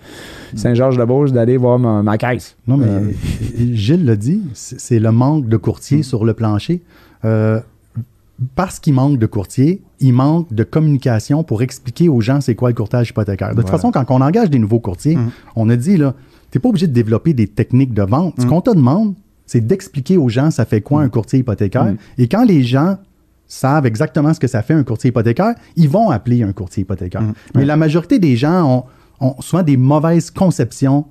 Saint-Georges-de-Beauce d'aller voir ma, ma caisse. Non, mais Gilles l'a dit, c'est c'est le manque de courtiers sur le plancher. Parce qu'il manque de courtiers, il manque de communication pour expliquer aux gens c'est quoi le courtage hypothécaire. De toute Voilà. façon, quand on engage des nouveaux courtiers, Mhm. on a dit, là, tu n'es pas obligé de développer des techniques de vente. Ce qu'on te demande, c'est d'expliquer aux gens ça fait quoi un courtier hypothécaire. Et quand les gens savent exactement ce que ça fait un courtier hypothécaire, ils vont appeler un courtier hypothécaire. Mais la majorité des gens ont, ont souvent des mauvaises conceptions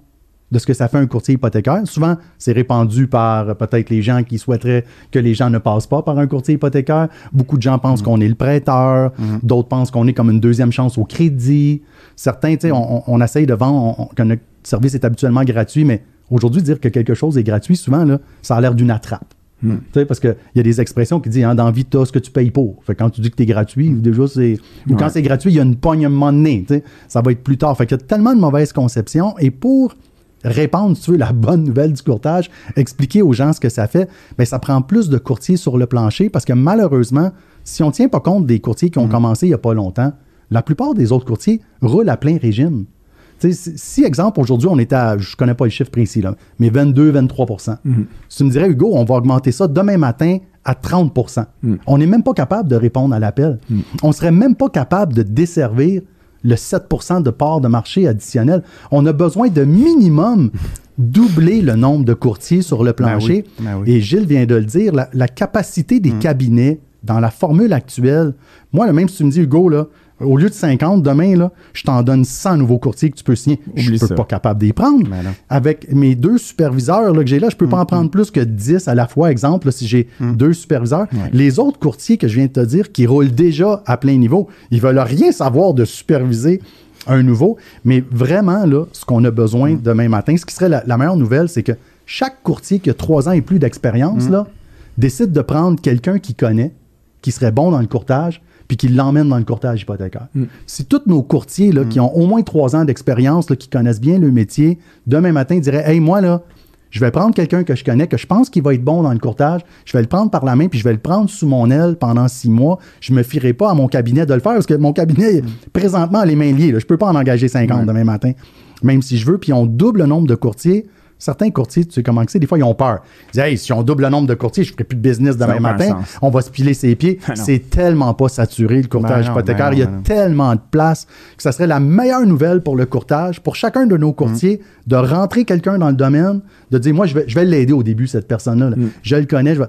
de ce que ça fait un courtier hypothécaire. Souvent, c'est répandu par peut-être les gens qui souhaiteraient que les gens ne passent pas par un courtier hypothécaire. Beaucoup de gens pensent qu'on est le prêteur. D'autres pensent qu'on est comme une deuxième chance au crédit. Certains, tu sais, on, essaye de vendre que notre service est habituellement gratuit, mais aujourd'hui, dire que quelque chose est gratuit, souvent, là, ça a l'air d'une attrape. Tu sais, parce qu'il y a des expressions qui disent hein, dans vie, tu as ce que tu payes pour. Fait quand tu dis que tu es gratuit, déjà, c'est. Ou quand c'est gratuit, il y a une monnaie. tu sais. Ça va être plus tard. Fait qu'il y a tellement de mauvaises conceptions. Et pour répandre, si tu veux, la bonne nouvelle du courtage, expliquer aux gens ce que ça fait, bien, ça prend plus de courtiers sur le plancher parce que malheureusement, si on ne tient pas compte des courtiers qui ont commencé il n'y a pas longtemps, la plupart des autres courtiers roulent à plein régime. Si, exemple, aujourd'hui, on est à, je connais pas le chiffre précis, là, mais 22-23 Si tu me dirais, Hugo, on va augmenter ça demain matin à 30% On n'est même pas capable de répondre à l'appel. On serait même pas capable de desservir le 7% de part de marché additionnel. On a besoin de minimum doubler le nombre de courtiers sur le plancher. Ben oui, ben oui. Et Gilles vient de le dire, la, la capacité des cabinets dans la formule actuelle. Moi, là, même si tu me dis, Hugo, là, au lieu de 50, demain, là, je t'en donne 100 nouveaux courtiers que tu peux signer. je ne ça. pas capable d'y prendre. Avec mes deux superviseurs là, que j'ai là, je peux pas en prendre plus que 10 à la fois. Exemple, là, si j'ai deux superviseurs. Les autres courtiers que je viens de te dire qui roulent déjà à plein niveau, ils veulent rien savoir de superviser un nouveau. Mais vraiment, là, ce qu'on a besoin demain matin, ce qui serait la, la meilleure nouvelle, c'est que chaque courtier qui a trois ans et plus d'expérience, là, décide de prendre quelqu'un qui connaît, qui serait bon dans le courtage, puis qui l'emmène dans le courtage hypothécaire. Si tous nos courtiers là, qui ont au moins trois ans d'expérience, qui connaissent bien le métier, demain matin diraient Hey, moi, là, je vais prendre quelqu'un que je connais, que je pense qu'il va être bon dans le courtage, je vais le prendre par la main, puis je vais le prendre sous mon aile pendant six mois. Je me fierai pas à mon cabinet de le faire, parce que mon cabinet, présentement, a les mains liées. là. Je peux pas en engager 50 demain matin, même si je veux. Puis on double le nombre de courtiers, certains courtiers, tu sais comment c'est, des fois, ils ont peur. Ils disent, hey, si on double le nombre de courtiers, je ne ferai plus de business demain matin. On va se piler ses pieds. Ah c'est tellement pas saturé, le courtage Ben non, hypothécaire. ben non, Il y a ben tellement de place que ça serait la meilleure nouvelle pour le courtage, pour chacun de nos courtiers, Mm. de rentrer quelqu'un dans le domaine, de dire, moi, je vais, je vais l'aider au début, cette personne-là. Mm. Je le connais, je vais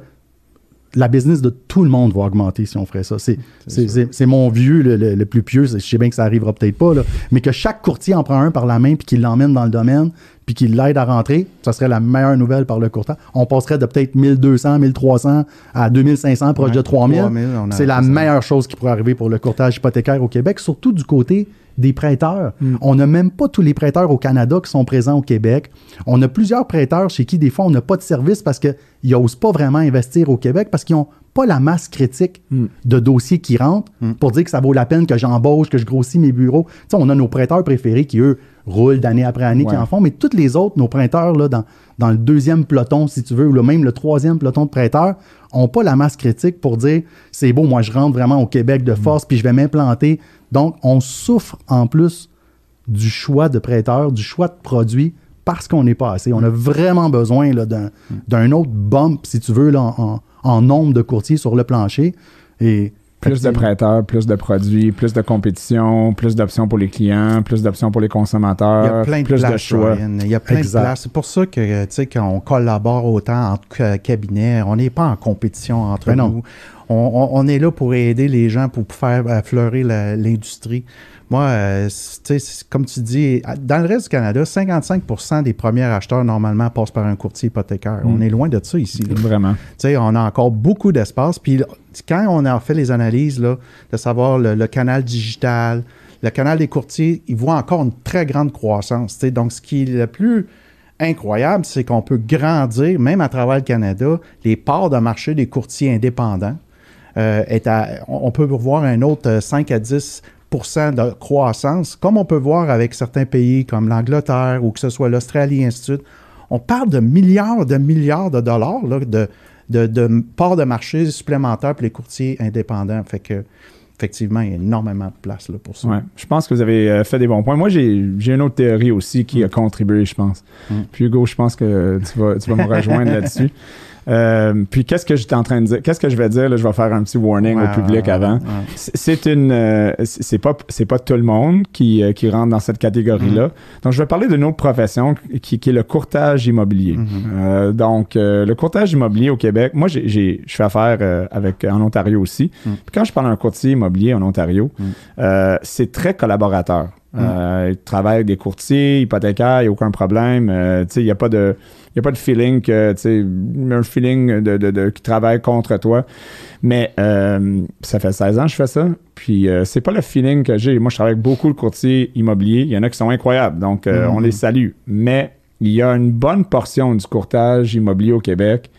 la business de tout le monde va augmenter si on ferait ça. C'est, c'est, c'est- c'est mon vieux le, le- le plus pieux. Je sais bien que ça arrivera peut-être pas, là. mais que chaque courtier en prend un par la main puis qu'il l'emmène dans le domaine puis qu'il l'aide à rentrer, ça serait la meilleure nouvelle par le courtage. On passerait de peut-être 1200, 1300 à 2500, proche Ouais, de 3000. 3000, on a- c'est la meilleure chose qui pourrait arriver pour le courtage hypothécaire au Québec, surtout du côté des prêteurs. On n'a même pas tous les prêteurs au Canada qui sont présents au Québec. On a plusieurs prêteurs chez qui, des fois, on n'a pas de service parce qu'ils n'osent pas vraiment investir au Québec parce qu'ils n'ont pas la masse critique de dossiers qui rentrent pour dire que ça vaut la peine que j'embauche, que je grossis mes bureaux. On a nos prêteurs préférés qui, eux, roulent d'année après année, qui en font, mais tous les autres, nos prêteurs, là, dans, dans le deuxième peloton, si tu veux, ou même le troisième peloton de prêteurs, n'ont pas la masse critique pour dire c'est beau, moi je rentre vraiment au Québec de force, puis je vais m'implanter. Donc, on souffre en plus du choix de prêteurs, du choix de produits, parce qu'on n'est pas assez. On a vraiment besoin là, d'un, d'un autre bump, si tu veux, là, en- en nombre de courtiers sur le plancher. Et Plus de prêteurs, plus de produits, plus de compétition, plus d'options pour les clients, plus d'options pour les Il y consommateurs, a plein de plus places, de choix. Ryan. Il y a plein Exact. de places. C'est pour ça que, tu sais, qu'on collabore autant entre ca- cabinets, on n'est pas en compétition entre Ben nous. On, on- on est là pour aider les gens, pour faire euh, fleurir l'industrie. Moi, euh, comme tu dis, dans le reste du Canada, 55% des premiers acheteurs, normalement, passent par un courtier hypothécaire. Mm. On est loin de ça ici. là. Vraiment. Tu sais, on a encore beaucoup d'espace. Puis quand on a fait les analyses, là, de savoir le, le canal digital, le canal des courtiers, il voit encore une très grande croissance. Donc, ce qui est le plus incroyable, c'est qu'on peut grandir, même à travers le Canada, les parts de marché des courtiers indépendants. euh, est à- on peut voir un autre euh, 5 à 10 de croissance, comme on peut voir avec certains pays comme l'Angleterre ou que ce soit l'Australie, ainsi de suite. On parle de milliards de milliards de dollars là, de, de, de parts de marché supplémentaires pour les courtiers indépendants. Fait que, effectivement, il y a énormément de place là, pour ça. Ouais. Je pense que vous avez euh, fait des bons points. Moi, j'ai j'ai une autre théorie aussi qui a contribué, je pense. Mm. Puis Hugo, je pense que tu vas, tu vas me rejoindre là-dessus. Euh, puis qu'est-ce que j'étais en train de dire? Qu'est-ce que je vais dire? Là, je vais faire un petit warning Ouais, au public ouais, avant. ouais. C'est une, euh, c'est pas, c'est pas tout le monde qui, euh, qui rentre dans cette catégorie-là. Donc, je vais parler d'une autre profession qui, qui est le courtage immobilier. Euh, donc, euh, le courtage immobilier au Québec, moi, j'ai, j'ai- je fais affaire avec en Ontario aussi. Puis quand je parle d'un courtier immobilier en Ontario, euh, c'est très collaborateur. Euh, il travaille avec des courtiers, hypothécaires, il n'y a aucun problème. Euh, tu sais, il n'y a pas de. Il a pas de feeling que, tu sais, un feeling de, de, de- qui travaille contre toi. Mais euh, ça fait 16 ans que je fais ça. Puis euh, c'est pas le feeling que j'ai. Moi, je travaille avec beaucoup de courtiers immobiliers. Il y en a qui sont incroyables. Donc, euh, on les salue. Mais il y a une bonne portion du courtage immobilier au Québec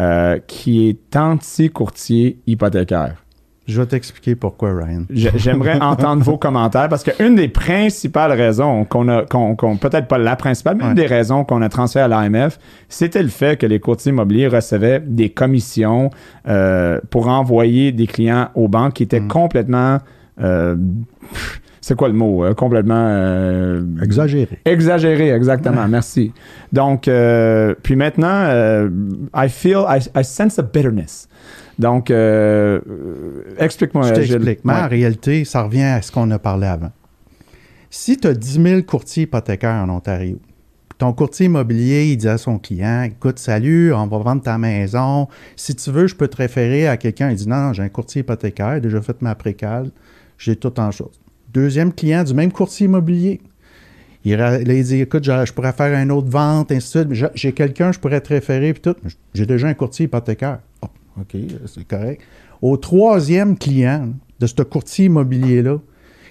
euh, qui est anti-courtier hypothécaire. Je vais t'expliquer pourquoi, Ryan. J'ai- J'aimerais entendre vos commentaires parce qu'une des principales raisons qu'on a, qu'on, qu'on- peut-être pas la principale, mais une des raisons qu'on a transféré à l'AMF, c'était le fait que les courtiers immobiliers recevaient des commissions euh, pour envoyer des clients aux banques qui étaient complètement. euh, c'est quoi le mot? euh, complètement. euh, exagéré. Exagéré, exactement. Merci. Donc, euh, puis maintenant, euh, I feel, I, I sense a bitterness. Donc, euh, euh, explique-moi. Je t'explique. Mais Ouais. en réalité, ça revient à ce qu'on a parlé avant. Si tu as 10 000 courtiers hypothécaires en Ontario, ton courtier immobilier, il dit à son client Écoute, salut, on va vendre ta maison. Si tu veux, je peux te référer à quelqu'un. Il dit Non, non, j'ai un courtier hypothécaire, j'ai déjà fait ma précale, j'ai tout en chose. Deuxième client du même courtier immobilier. Il, il dit Écoute, je, pourrais faire une autre vente, ainsi de suite. J'ai- J'ai quelqu'un, je pourrais te référer, puis tout. J'ai déjà un courtier hypothécaire. OK, c'est correct. Au troisième client de ce courtier immobilier-là,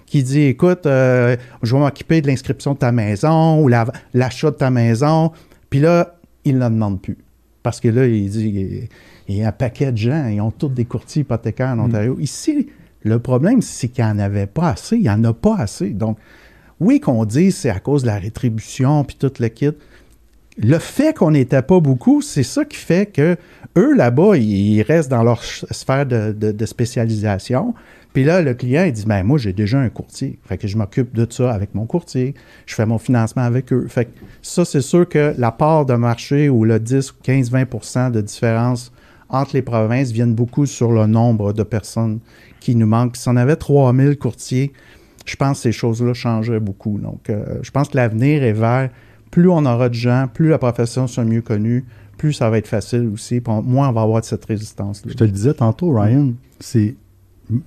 qui dit Écoute, euh, je vais m'occuper de l'inscription de ta maison ou la- l'achat de ta maison. Puis là, il ne demande plus. Parce que là, il dit il- y a un paquet de gens, ils ont tous des courtiers hypothécaires en Ontario. Ici, le problème, c'est qu'il n'y en avait pas assez. Il n'y en a pas assez. Donc, oui, qu'on dise c'est à cause de la rétribution puis tout le kit. Le fait qu'on n'était pas beaucoup, c'est ça qui fait que eux, là-bas, ils restent dans leur sphère de, spécialisation. Puis là, le client, il dit, ben moi, j'ai déjà un courtier. Fait que je m'occupe de ça avec mon courtier. Je fais mon financement avec eux. Fait que ça, c'est sûr que la part de marché ou le 10, 15, 20% de différence entre les provinces viennent beaucoup sur le nombre de personnes qui nous manquent. Si on avait 3000 courtiers, je pense que ces choses-là changeraient beaucoup. Donc, euh, je pense que l'avenir est vers plus on aura de gens, plus la profession sera mieux connue, plus ça va être facile aussi. moins on va avoir de cette résistance-là. Je te le disais tantôt, Ryan, c'est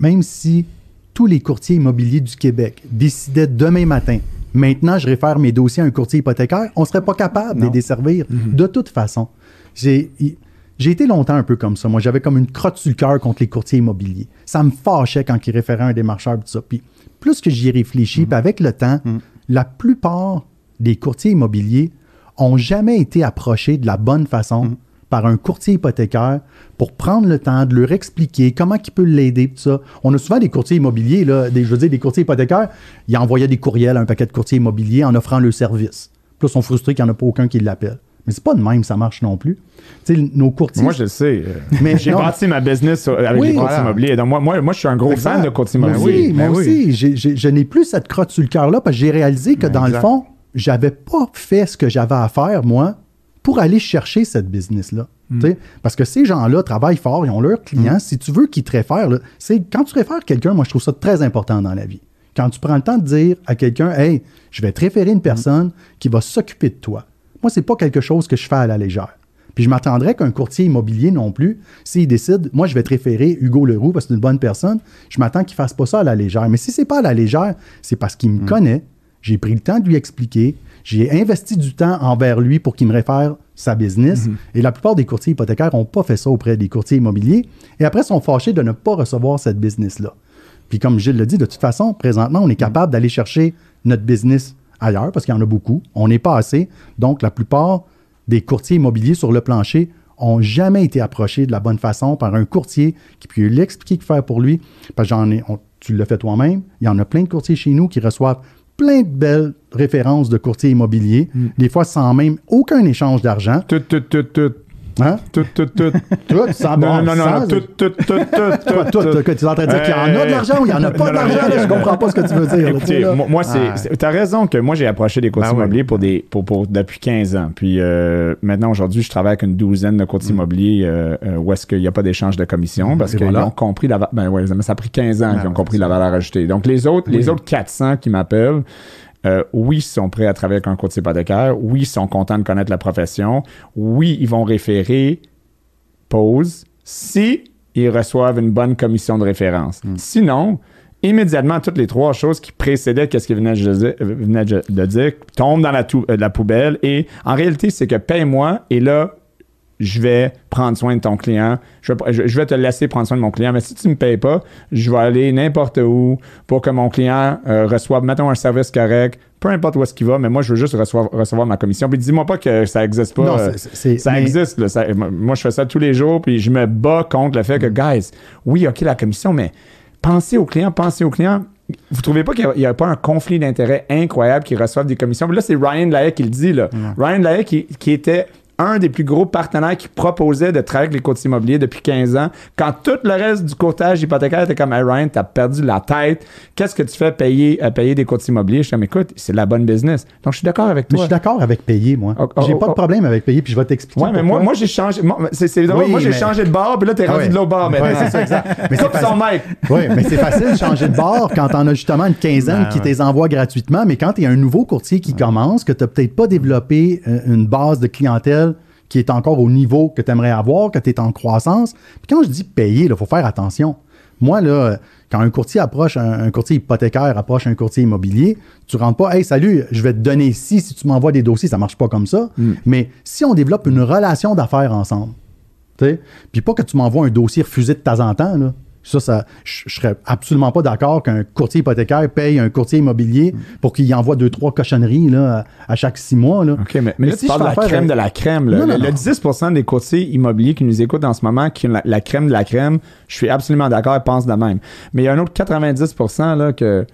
même si tous les courtiers immobiliers du Québec décidaient demain matin, maintenant je réfère mes dossiers à un courtier hypothécaire, on ne serait pas capable de les desservir mm-hmm. de toute façon. J'ai été longtemps un peu comme ça. Moi, j'avais comme une crotte sur le cœur contre les courtiers immobiliers. Ça me fâchait quand ils référaient un démarcheur, tout ça. Puis plus que j'y réfléchis, mm-hmm. puis avec le temps, mm. la plupart des courtiers immobiliers ont jamais été approchés de la bonne façon mm. par un courtier hypothécaire pour prendre le temps de leur expliquer comment il peut l'aider, tout ça. On a souvent des courtiers immobiliers, là, des, je veux dire, des courtiers hypothécaires, ils envoyaient des courriels à un paquet de courtiers immobiliers en offrant le service. Puis ils sont frustrés qu'il n'y en a pas aucun qui l'appelle. Mais c'est pas de même, ça marche non plus. Tu sais, nos courtiers. Moi, je le sais. Mais j'ai bâti ma business avec les courtiers immobiliers. Donc, moi, moi, moi, je suis un gros fan de courtiers ben immobiliers. Oui, moi ben aussi. je n'ai plus cette crotte sur le cœur-là parce que j'ai réalisé que, dans le fond, j'avais pas fait ce que j'avais à faire, moi, pour aller chercher cette business-là. Hmm. Parce que ces gens-là travaillent fort, ils ont leurs clients. Hmm. Si tu veux qu'ils te réfèrent, c'est quand tu réfères quelqu'un, moi, je trouve ça très important dans la vie. Quand tu prends le temps de dire à quelqu'un, hey, je vais te référer une personne qui va s'occuper de toi. Moi, c'est pas quelque chose que je fais à la légère. Puis je m'attendrais qu'un courtier immobilier non plus, s'il décide, moi, je vais te référer Hugo Leroux parce que c'est une bonne personne, je m'attends qu'il fasse pas ça à la légère. Mais si c'est pas à la légère, c'est parce qu'il me connaît, j'ai pris le temps de lui expliquer. J'ai investi du temps envers lui pour qu'il me réfère sa business. Mhm. Et la plupart des courtiers hypothécaires n'ont pas fait ça auprès des courtiers immobiliers. Et après, sont fâchés de ne pas recevoir cette business-là. Puis comme Gilles le dit, de toute façon, présentement, on est capable d'aller chercher notre business ailleurs parce qu'il y en a beaucoup. On n'est pas assez. Donc, la plupart des courtiers immobiliers sur le plancher ont jamais été approchés de la bonne façon par un courtier qui peut lui expliquer que faire pour lui. Parce que j'en ai, tu le fais toi-même. Il y en a plein de courtiers chez nous qui reçoivent plein de belles références de courtiers immobiliers, mm. des fois sans même aucun échange d'argent. Tout, tout, tout, tout. Hein? Tout, tout, tout. tout, sans Non, non, non, tout, tout, tout, tout. tout, tout, tu es en train de dire qu'il y en a de l'argent ou il n'y en a pas d'argent? Je comprends pas ce que tu veux dire. Écoutez, moi, c'est. Tu as raison que moi, j'ai approché des courtiers immobiliers pour des, pour, pour, depuis 15 ans. Puis maintenant, aujourd'hui, je travaille avec une douzaine de courtiers immobiliers où est-ce qu'il n'y a pas d'échange de commission parce qu'ils ont compris la valeur. Ben ouais, ça a pris 15 ans qu'ils ont compris la valeur ajoutée. Donc, les autres, les autres 400 qui m'appellent, euh, oui, ils sont prêts à travailler avec un courtier hypothécaire. Oui, ils sont contents de connaître la profession. Oui, ils vont référer, pause, si ils reçoivent une bonne commission de référence. Hmm. Sinon, immédiatement, toutes les trois choses qui précédaient qu'est-ce qu'il venait, de dire tombent dans la, euh, la poubelle. Et en réalité, c'est que paye-moi et là, je vais prendre soin de ton client, je vais, te laisser prendre soin de mon client, mais si tu ne me payes pas, je vais aller n'importe où pour que mon client euh, reçoive, mettons, un service correct, peu importe où est-ce qu'il va, mais moi, je veux juste recevoir, ma commission. Puis dis-moi pas que ça n'existe pas. Non, ça existe. moi, je fais ça tous les jours, puis je me bats contre le fait que, guys, oui, OK, la commission, mais pensez aux clients, pensez aux clients. Vous trouvez pas qu'il n'y a, pas un conflit d'intérêt incroyable qui reçoivent des commissions? là, c'est Ryan Lahaye qui le dit. Là. Ryan Lahaye qui, qui était un des plus gros partenaires qui proposait de travailler avec les courtiers immobiliers depuis 15 ans, quand tout le reste du courtage hypothécaire était comme hey Ryan, t'as perdu la tête, qu'est-ce que tu fais payer, à payer des courtiers immobiliers? Je dis, écoute, c'est de la bonne business. Donc, je suis d'accord avec toi. Mais je suis d'accord avec payer, moi. Oh, oh, j'ai pas de oh, problème avec payer, puis je vais t'expliquer. Ouais, mais moi, moi j'ai changé. C'est drôle, moi, j'ai changé de bord, puis là, t'es ah rendu de l'autre bord maintenant. c'est ça, exact. mais c'est son mec. Oui, mais c'est facile de changer de bord quand t'en as justement une quinzaine ben qui ouais. envoie gratuitement, mais quand tu es un nouveau courtier qui commence, que tu peut-être pas développé euh, une base de clientèle qui est encore au niveau que tu aimerais avoir, que tu es en croissance. Puis quand je dis payer, il faut faire attention. Moi, là, quand un courtier approche, un, courtier hypothécaire approche un courtier immobilier, tu rentres pas, hey, salut, je vais te donner ici si tu m'envoies des dossiers, ça marche pas comme ça. Mm. Mais si on développe une relation d'affaires ensemble, puis pas que tu m'envoies un dossier refusé de temps en temps, là, Ça, ça je je serais absolument pas d'accord qu'un courtier hypothécaire paye un courtier immobilier pour qu'il envoie deux, trois cochonneries là, à, à chaque six mois. Là. OK, mais, mais, là, Mais tu si parles de la crème avec- de la crème. là. Non, non, le, le non. 10% des courtiers immobiliers qui nous écoutent en ce moment, qui ont la, la crème de la crème, je suis absolument d'accord, ils pensent de même. Mais il y a un autre 90 là, que...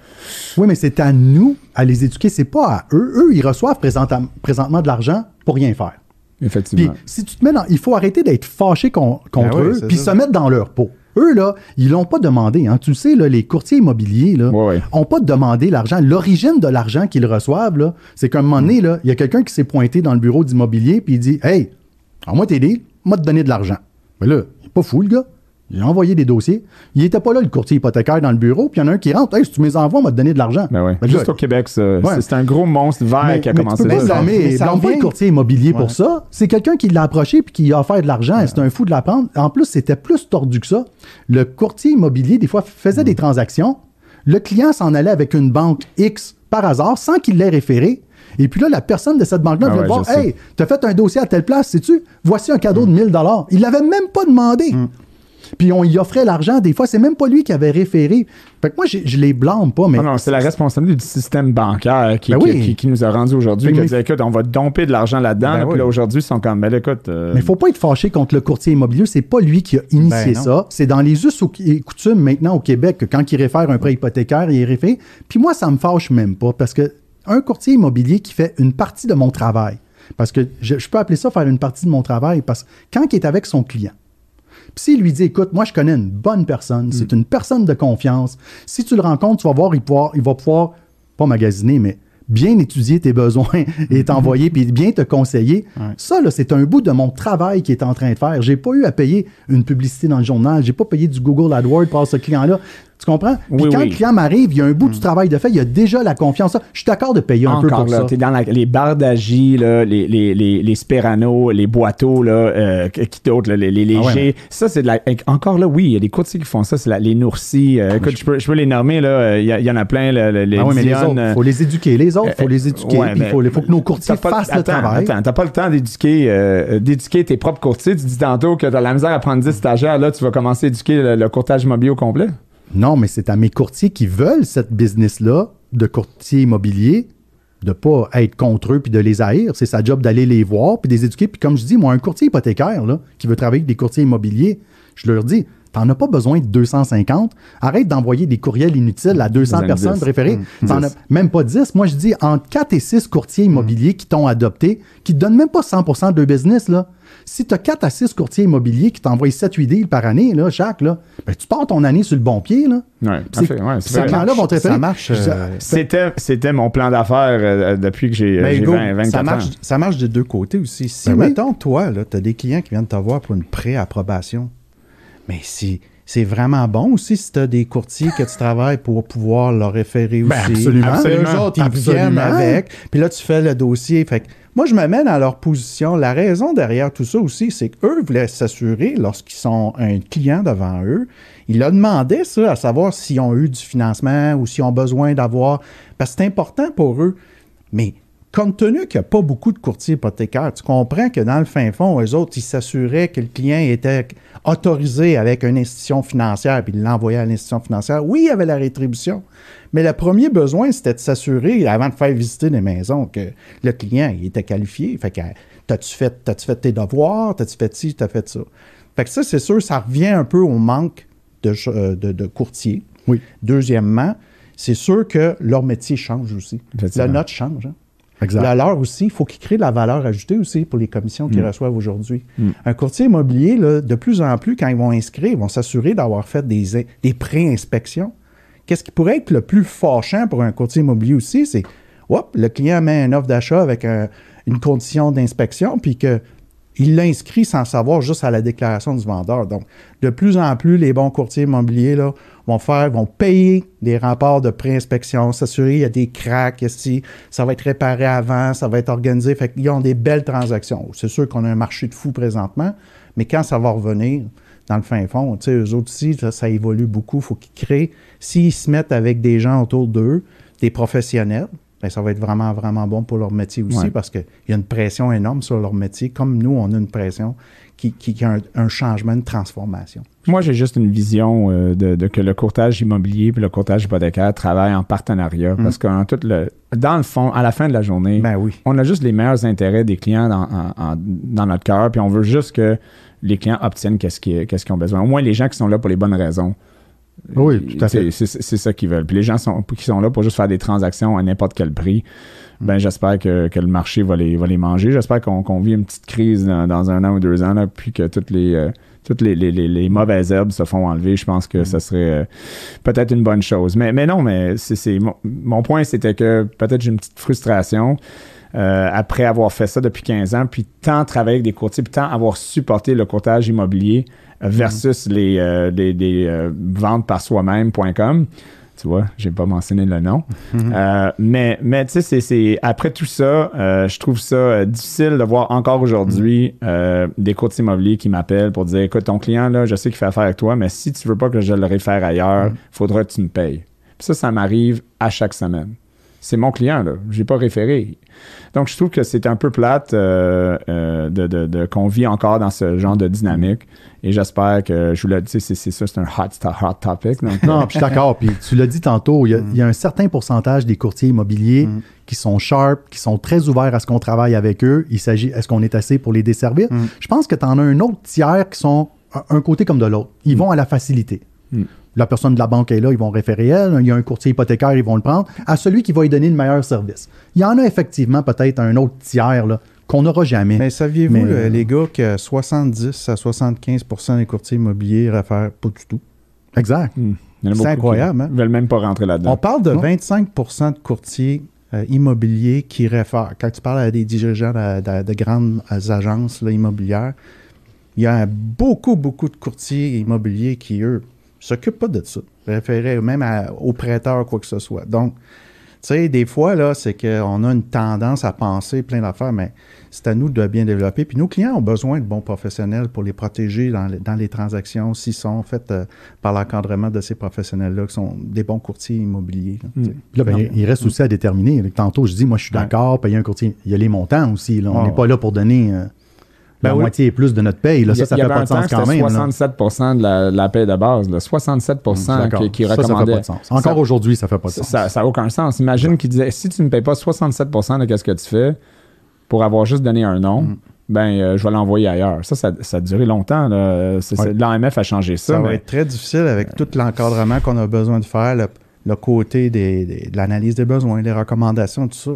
Oui, mais c'est à nous à les éduquer. C'est pas à eux. Eux, ils reçoivent présentam- présentement de l'argent pour rien faire. Puis Effectivement. si tu te mets dans. Il faut arrêter d'être fâché con- contre Ben oui, eux, puis ça. se mettre dans leur peau. Eux, là, ils l'ont pas demandé. Hein. Tu le sais, là, les courtiers immobiliers, là, Ouais, ouais. ont pas demandé l'argent. L'origine de l'argent qu'ils reçoivent, là, c'est qu'à un moment donné, là, il y a quelqu'un qui s'est pointé dans le bureau d'immobilier, puis il dit Hey, en moi t'aider, moi te donner de l'argent. Mais là, il est pas fou, le gars. Il a envoyé des dossiers. Il était pas là, le courtier hypothécaire, dans le bureau, puis il y en a un qui rentre. Hey, si tu me les envoies, moi te donner de l'argent. Ben ouais. Mais Juste là, au Québec. Ouais. C'est- un gros monstre vert mais, qui a mais commencé tu peux pas ça. Mais ça blâme pas le courtier immobilier Ouais. pour ça. C'est quelqu'un qui l'a approché puis qui a offert de l'argent. C'est un fou de l'apprendre. En plus, c'était plus tordu que ça. Le courtier immobilier, des fois, faisait des transactions. Le client s'en allait avec une banque X par hasard sans qu'il l'ait référé. Et puis là, la personne de cette banque-là Ah vient ouais, voir. Hey, t'as fait un dossier à telle place, sais-tu? Voici un cadeau de 1000 Il l'avait même pas demandé. Mm. Puis on y offrait l'argent. Des fois, c'est même pas lui qui avait référé. Fait que moi, je les blâme pas, mais Non, non, c'est la responsabilité du système bancaire qui, Ben qui- oui. qui- qui nous a rendu aujourd'hui. Qui a dit, écoute, on va domper de l'argent là-dedans. Ben là, Puis oui. là, aujourd'hui, ils sont comme, ben écoute. euh, Mais il faut pas être fâché contre le courtier immobilier. C'est pas lui qui a initié Ben ça. C'est dans les us et coutumes maintenant au Québec que quand il réfère un prêt hypothécaire, il est référé. Puis moi, ça me fâche même pas parce que un courtier immobilier qui fait une partie de mon travail, parce que je, je peux appeler ça faire une partie de mon travail, parce que quand il est avec son client, puis s'il lui dit, écoute, moi, je connais une bonne personne, c'est Mm. une personne de confiance. Si tu le rencontres, tu vas voir, il, pouvoir- il va pouvoir, pas magasiner, mais bien étudier tes besoins et t'envoyer, puis bien te conseiller. Ouais. Ça, là, c'est un bout de mon travail qui est en train de faire. J'ai pas eu à payer une publicité dans le journal. J'ai pas payé du Google AdWords pour ce client-là. Tu comprends? Puis Oui, quand oui. le client m'arrive, il y a un bout du travail de fait, il y a déjà la confiance. Je suis d'accord de payer un peu Encore pour là, ça. t'es dans la- les là, les, les, les, les Sperano, les boiteaux, là, euh, qui d'autres, les, les légers. Ah ouais, Ça, c'est de la. Encore là, oui, il y a des courtiers qui font ça, c'est les nourcis. Euh, écoute, je peux, je peux les nommer, là. euh, Il y, en a plein, là, les Ah oui, mais les Dionne, autres, il faut les éduquer. Les autres, il faut les éduquer. Ouais, il faut, que nos courtiers pas- fassent le travail. Attends, t'as pas le temps d'éduquer euh, d'éduquer tes propres courtiers. Tu dis tantôt que t'as la misère à prendre 10 stagiaires. Là, tu vas commencer à éduquer le, le courtage immobilier au complet. Non, mais c'est à mes courtiers qui veulent cette business-là de courtier immobilier de pas être contre eux puis de les haïr. C'est sa job d'aller les voir puis de les éduquer. Puis comme je dis, moi, un courtier hypothécaire là, qui veut travailler avec des courtiers immobiliers, je leur dis, t'en as pas besoin de 250. Arrête d'envoyer des courriels inutiles à 200 Vous en personnes 10. préférées. Mmh. T'en 10. as même pas 10. Moi, je dis entre 4 et 6 courtiers immobiliers qui t'ont adopté, qui te donnent même pas 100% de business. Là. Si tu as 4 à 6 courtiers immobiliers qui t'envoient 7-8 deals par année, là, chaque, là, ben, tu pars ton année sur le bon pied. Là. Ouais, parfait, ouais, ces clients-là vont te Ça marche, euh, C'était, c'était mon plan d'affaires euh, depuis que j'ai, euh, 20, 24 ça marche, ans. ça marche des deux côtés aussi. Si, Ben oui. mettons, toi, tu as des clients qui viennent te voir pour une pré-approbation, mais si, c'est vraiment bon aussi si tu as des courtiers que tu travailles pour pouvoir leur référer Ben, aussi. absolument. Absolument. Eux autres, ils Absolument. viennent avec, puis là, tu fais le dossier. Fait que moi, je me mets dans leur position. La raison derrière tout ça aussi, c'est qu'eux voulaient s'assurer, lorsqu'ils sont un client devant eux, ils leur demandaient ça, à savoir s'ils ont eu du financement ou s'ils ont besoin d'avoir... Parce que c'est important pour eux. Mais compte tenu qu'il n'y a pas beaucoup de courtiers hypothécaires, tu comprends que dans le fin fond, eux autres, ils s'assuraient que le client était autorisé avec une institution financière, puis ils l'envoyaient à l'institution financière. Oui, il y avait la rétribution, mais le premier besoin, c'était de s'assurer, avant de faire visiter des maisons, que le client il était qualifié. Fait que, t'as-tu fait, t'as-tu fait tes devoirs, t'as-tu fait ci, t'as fait ça. Fait que ça, c'est sûr, ça revient un peu au manque de, euh, de, de courtiers. Oui. Deuxièmement, c'est sûr que leur métier change aussi. Le nôtre change. hein. La leur aussi, il faut qu'ils créent de la valeur ajoutée aussi pour les commissions Mm. qu'ils reçoivent aujourd'hui. Un courtier immobilier, là, de plus en plus, quand ils vont inscrire, ils vont s'assurer d'avoir fait des, des pré-inspections. Qu'est-ce qui pourrait être le plus fâchant pour un courtier immobilier aussi, c'est hop, le client met une offre d'achat avec un- une condition d'inspection, puis que il l'inscrit sans savoir juste à la déclaration du vendeur. Donc, de plus en plus, les bons courtiers immobiliers là, vont faire, vont payer des rapports de pré-inspection, s'assurer qu'il y a des cracks, ici, ça va être réparé avant, ça va être organisé. Fait qu'ils ont des belles transactions. C'est sûr qu'on a un marché de fou présentement, mais quand ça va revenir dans le fin fond, tu sais, eux autres aussi, ça, ça évolue beaucoup. Il faut qu'ils créent, s'ils se mettent avec des gens autour d'eux, des professionnels, ben, ça va être vraiment, vraiment bon pour leur métier aussi Ouais. parce qu'il y a une pression énorme sur leur métier, comme nous, on a une pression qui, qui, qui a un, un changement, une transformation. Moi, j'ai juste une vision euh, de, de que le courtage immobilier et le courtage hypothécaire travaillent en partenariat parce que en tout le, dans le fond, à la fin de la journée, Mm. Ben oui. on a juste les meilleurs intérêts des clients dans, en- en- dans notre cœur, puis on veut juste que les clients obtiennent qu'est-ce qu'ils ont besoin. Au moins, les gens qui sont là pour les bonnes raisons. Oui, tout à fait. C'est ça qu'ils veulent. Puis les gens sont, qui sont là pour juste faire des transactions à n'importe quel prix, ben j'espère que, que le marché va les, va les manger. J'espère qu'on vit une petite crise dans, dans un an ou deux ans, là, puis que toutes les, euh, toutes les, les- les- les mauvaises herbes se font enlever. Je pense que ça serait euh, peut-être une bonne chose. Mais, mais non, mais c'est mon, mon point, c'était que peut-être j'ai une petite frustration. euh, après avoir fait ça depuis 15 ans, puis tant travailler avec des courtiers, puis tant avoir supporté le courtage immobilier euh, versus les, euh, ventes par soi-même.com. Tu vois, j'ai pas mentionné le nom. Euh, mais, mais tu sais, c'est- après tout ça, euh, je trouve ça euh, difficile de voir encore aujourd'hui euh, des courtiers immobiliers qui m'appellent pour dire écoute, ton client, là, je sais qu'il fait affaire avec toi, mais si tu veux pas que je le réfère ailleurs, il faudra que tu me payes. Puis ça, ça m'arrive à chaque semaine. C'est mon client, là. Je n'ai pas référé. Donc, je trouve que c'est un peu plate euh, euh, de, de- de- qu'on vit encore dans ce genre de dynamique. Et j'espère que, je vous l'ai dit, c'est, c'est ça, c'est un hot, hot topic. Donc, Non, puis je suis d'accord. Puis tu l'as dit tantôt, il y, a, il y a un certain pourcentage des courtiers immobiliers qui sont sharp, qui sont très ouverts à ce qu'on travaille avec eux. Il s'agit, est-ce qu'on est assez pour les desservir? Je pense que tu en as un autre tiers qui sont un- un côté comme de l'autre. Ils vont à la facilité. La personne de la banque est là, ils vont référer elle. Il y a un courtier hypothécaire, ils vont le prendre. À celui qui va lui donner le meilleur service. Il y en a effectivement peut-être un autre tiers là, qu'on n'aura jamais. Mais saviez-vous, Mais, euh, les gars, que 70 à 75% des courtiers immobiliers réfèrent pas du tout? Exact. hmm. C'est incroyable, hein? veulent même pas rentrer là-dedans. On parle de Non. 25% de courtiers euh, immobiliers qui réfèrent. Quand tu parles à des dirigeants de, de- de grandes agences là, immobilières, il y a beaucoup, beaucoup de courtiers immobiliers qui, eux, s'occupent pas de ça. Référer même à- aux prêteurs, quoi que ce soit. Donc, tu sais, des fois, là, c'est qu'on a une tendance à penser plein d'affaires, mais c'est à nous de bien développer. Puis nos clients ont besoin de bons professionnels pour les protéger dans, les- dans les transactions s'ils sont faites euh, par l'encadrement de ces professionnels-là, qui sont des bons courtiers immobiliers. là, là, ben, il- reste aussi à déterminer. Tantôt, je dis, moi, je suis d'accord, payer un courtier. Il y a les montants aussi. là. On n'est pas là pour donner euh, la Ben oui. moitié et plus de notre paye. Là. A- Ça, ça fait pas de sens quand même. là. 67% de la, la paie de base. Là. 67 Je suis d'accord. qui, qui ça, ça fait pas de sens. Encore aujourd'hui, ça fait pas de sens. Ça n'a aucun sens. Imagine qu'il disait si tu ne me payes pas 67% de ce que tu fais pour avoir juste donné un nom, Mm. ben euh, je vais l'envoyer ailleurs. Ça, ça, ça a duré longtemps. Ouais. L'AMF a changé ça. Ça va être très difficile avec tout l'encadrement qu'on a besoin de faire, le, le côté des- des- de l'analyse des besoins, les recommandations, tout ça.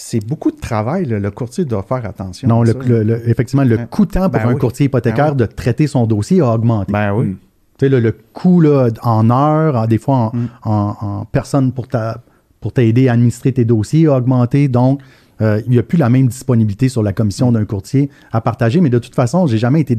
C'est beaucoup de travail. là. Le courtier doit faire attention. Non, à le, ça. le- le- effectivement, le Ouais. coûtant pour Ben un oui. courtier hypothécaire Ben de traiter son dossier a augmenté. Ben oui. Mm. Tu sais, le coût là, en heures, des fois en, Mm. en- en personnes pour ta- pour t'aider à administrer tes dossiers a augmenté. Donc, euh, il n'y a plus la même disponibilité sur la Mm. commission d'un courtier à partager. Mais de toute façon, j'ai jamais été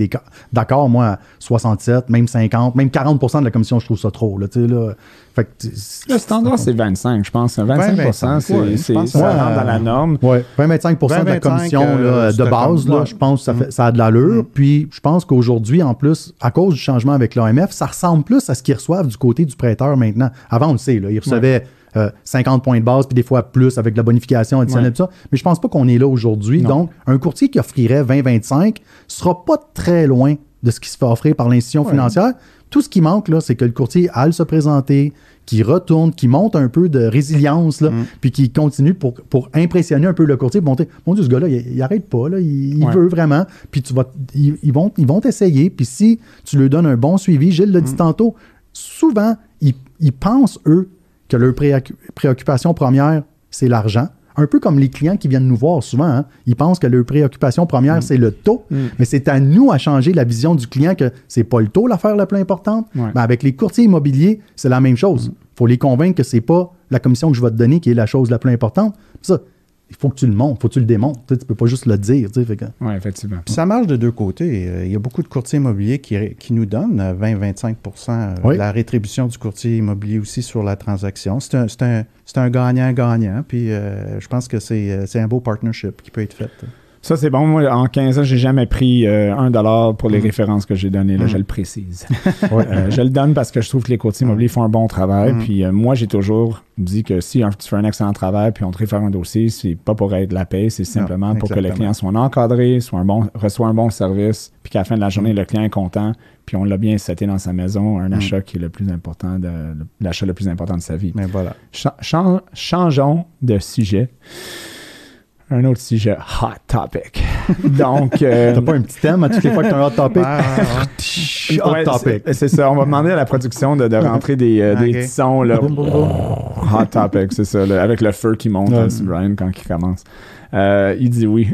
d'accord, moi, à 67, même 50, même 40% de la commission, je trouve ça trop. Là, là. Fait que, tu- Le standard, c'est 25, je pense. 25 25, c'est, ouais, ça rentre dans la norme. Ouais, 20-25 de la 20-25, commission euh, là, de base, là, je pense que ça, Mm. fait, ça a de l'allure. Puis je pense qu'aujourd'hui, en plus, à cause du changement avec l'OMF, ça ressemble plus à ce qu'ils reçoivent du côté du prêteur maintenant. Avant, on le sait, là, ils recevaient euh, 50 points de base, puis des fois plus avec de la bonification additionnelle, Ouais. tout ça. Mais je pense pas qu'on est là aujourd'hui. Donc, un courtier qui offrirait 20-25 sera pas très loin de ce qui se fait offrir par l'institution Ouais. financière. Tout ce qui manque, là, c'est que le courtier aille se présenter, qui retourne, qui monte un peu de résilience, là, Mm. puis qui continue pour, pour impressionner un peu le courtier, pour montrer, mon Dieu, ce gars-là, il, il arrête pas, là, il, veut vraiment, puis tu vas, ils, ils vont ils vont t'essayer, puis si tu leur donnes un bon suivi, Gilles l'a dit tantôt, souvent, ils, ils pensent, eux, que leur préoccu- préoccupation première, c'est l'argent. Un peu comme les clients qui viennent nous voir souvent, hein. ils pensent que leur préoccupation première, c'est le taux, Mm. mais c'est à nous à changer la vision du client que c'est pas le taux l'affaire la plus importante. Ouais. Ben, avec les courtiers immobiliers, c'est la même chose. Il faut les convaincre que c'est pas la commission que je vais te donner qui est la chose la plus importante. Ça, il faut que tu le montres, faut que tu le démontres. Tu ne peux pas juste le dire. tu sais, fait que- Oui, effectivement. Puis ça marche de deux côtés. Euh, Il y a beaucoup de courtiers immobiliers qui, qui nous donnent euh, 20-25 euh, Oui. de la rétribution du courtier immobilier aussi sur la transaction. C'est un, c'est un, c'est un gagnant-gagnant. Puis euh, je pense que c'est euh, c'est un beau partnership qui peut être fait. Ça, c'est bon. Moi, en 15 ans, j'ai jamais pris euh, un dollar pour les références que j'ai données. Là, Je le précise. Euh, je le donne parce que je trouve que les courtiers immobiliers font un bon travail. Puis euh, moi, j'ai toujours dit que si tu fais un excellent travail puis on te réfère un dossier, c'est pas pour être de la paix, c'est simplement pour que le client soit encadré, soit un bon, reçoit un bon service, puis qu'à la fin de la journée, le client est content, puis on l'a bien seté dans sa maison, un achat qui est le plus important, de, l'achat le plus important de sa vie. Mais voilà. changeons de sujet un autre sujet hot topic. Donc. Euh, T'as pas un petit thème à toutes les fois que t'as un hot topic? hot topic. C'est ça. On va demander à la production de, de rentrer des, euh, des petits sons. Là. hot topic, c'est ça. avec le feu qui monte sur Brian quand il commence. Euh, il dit oui.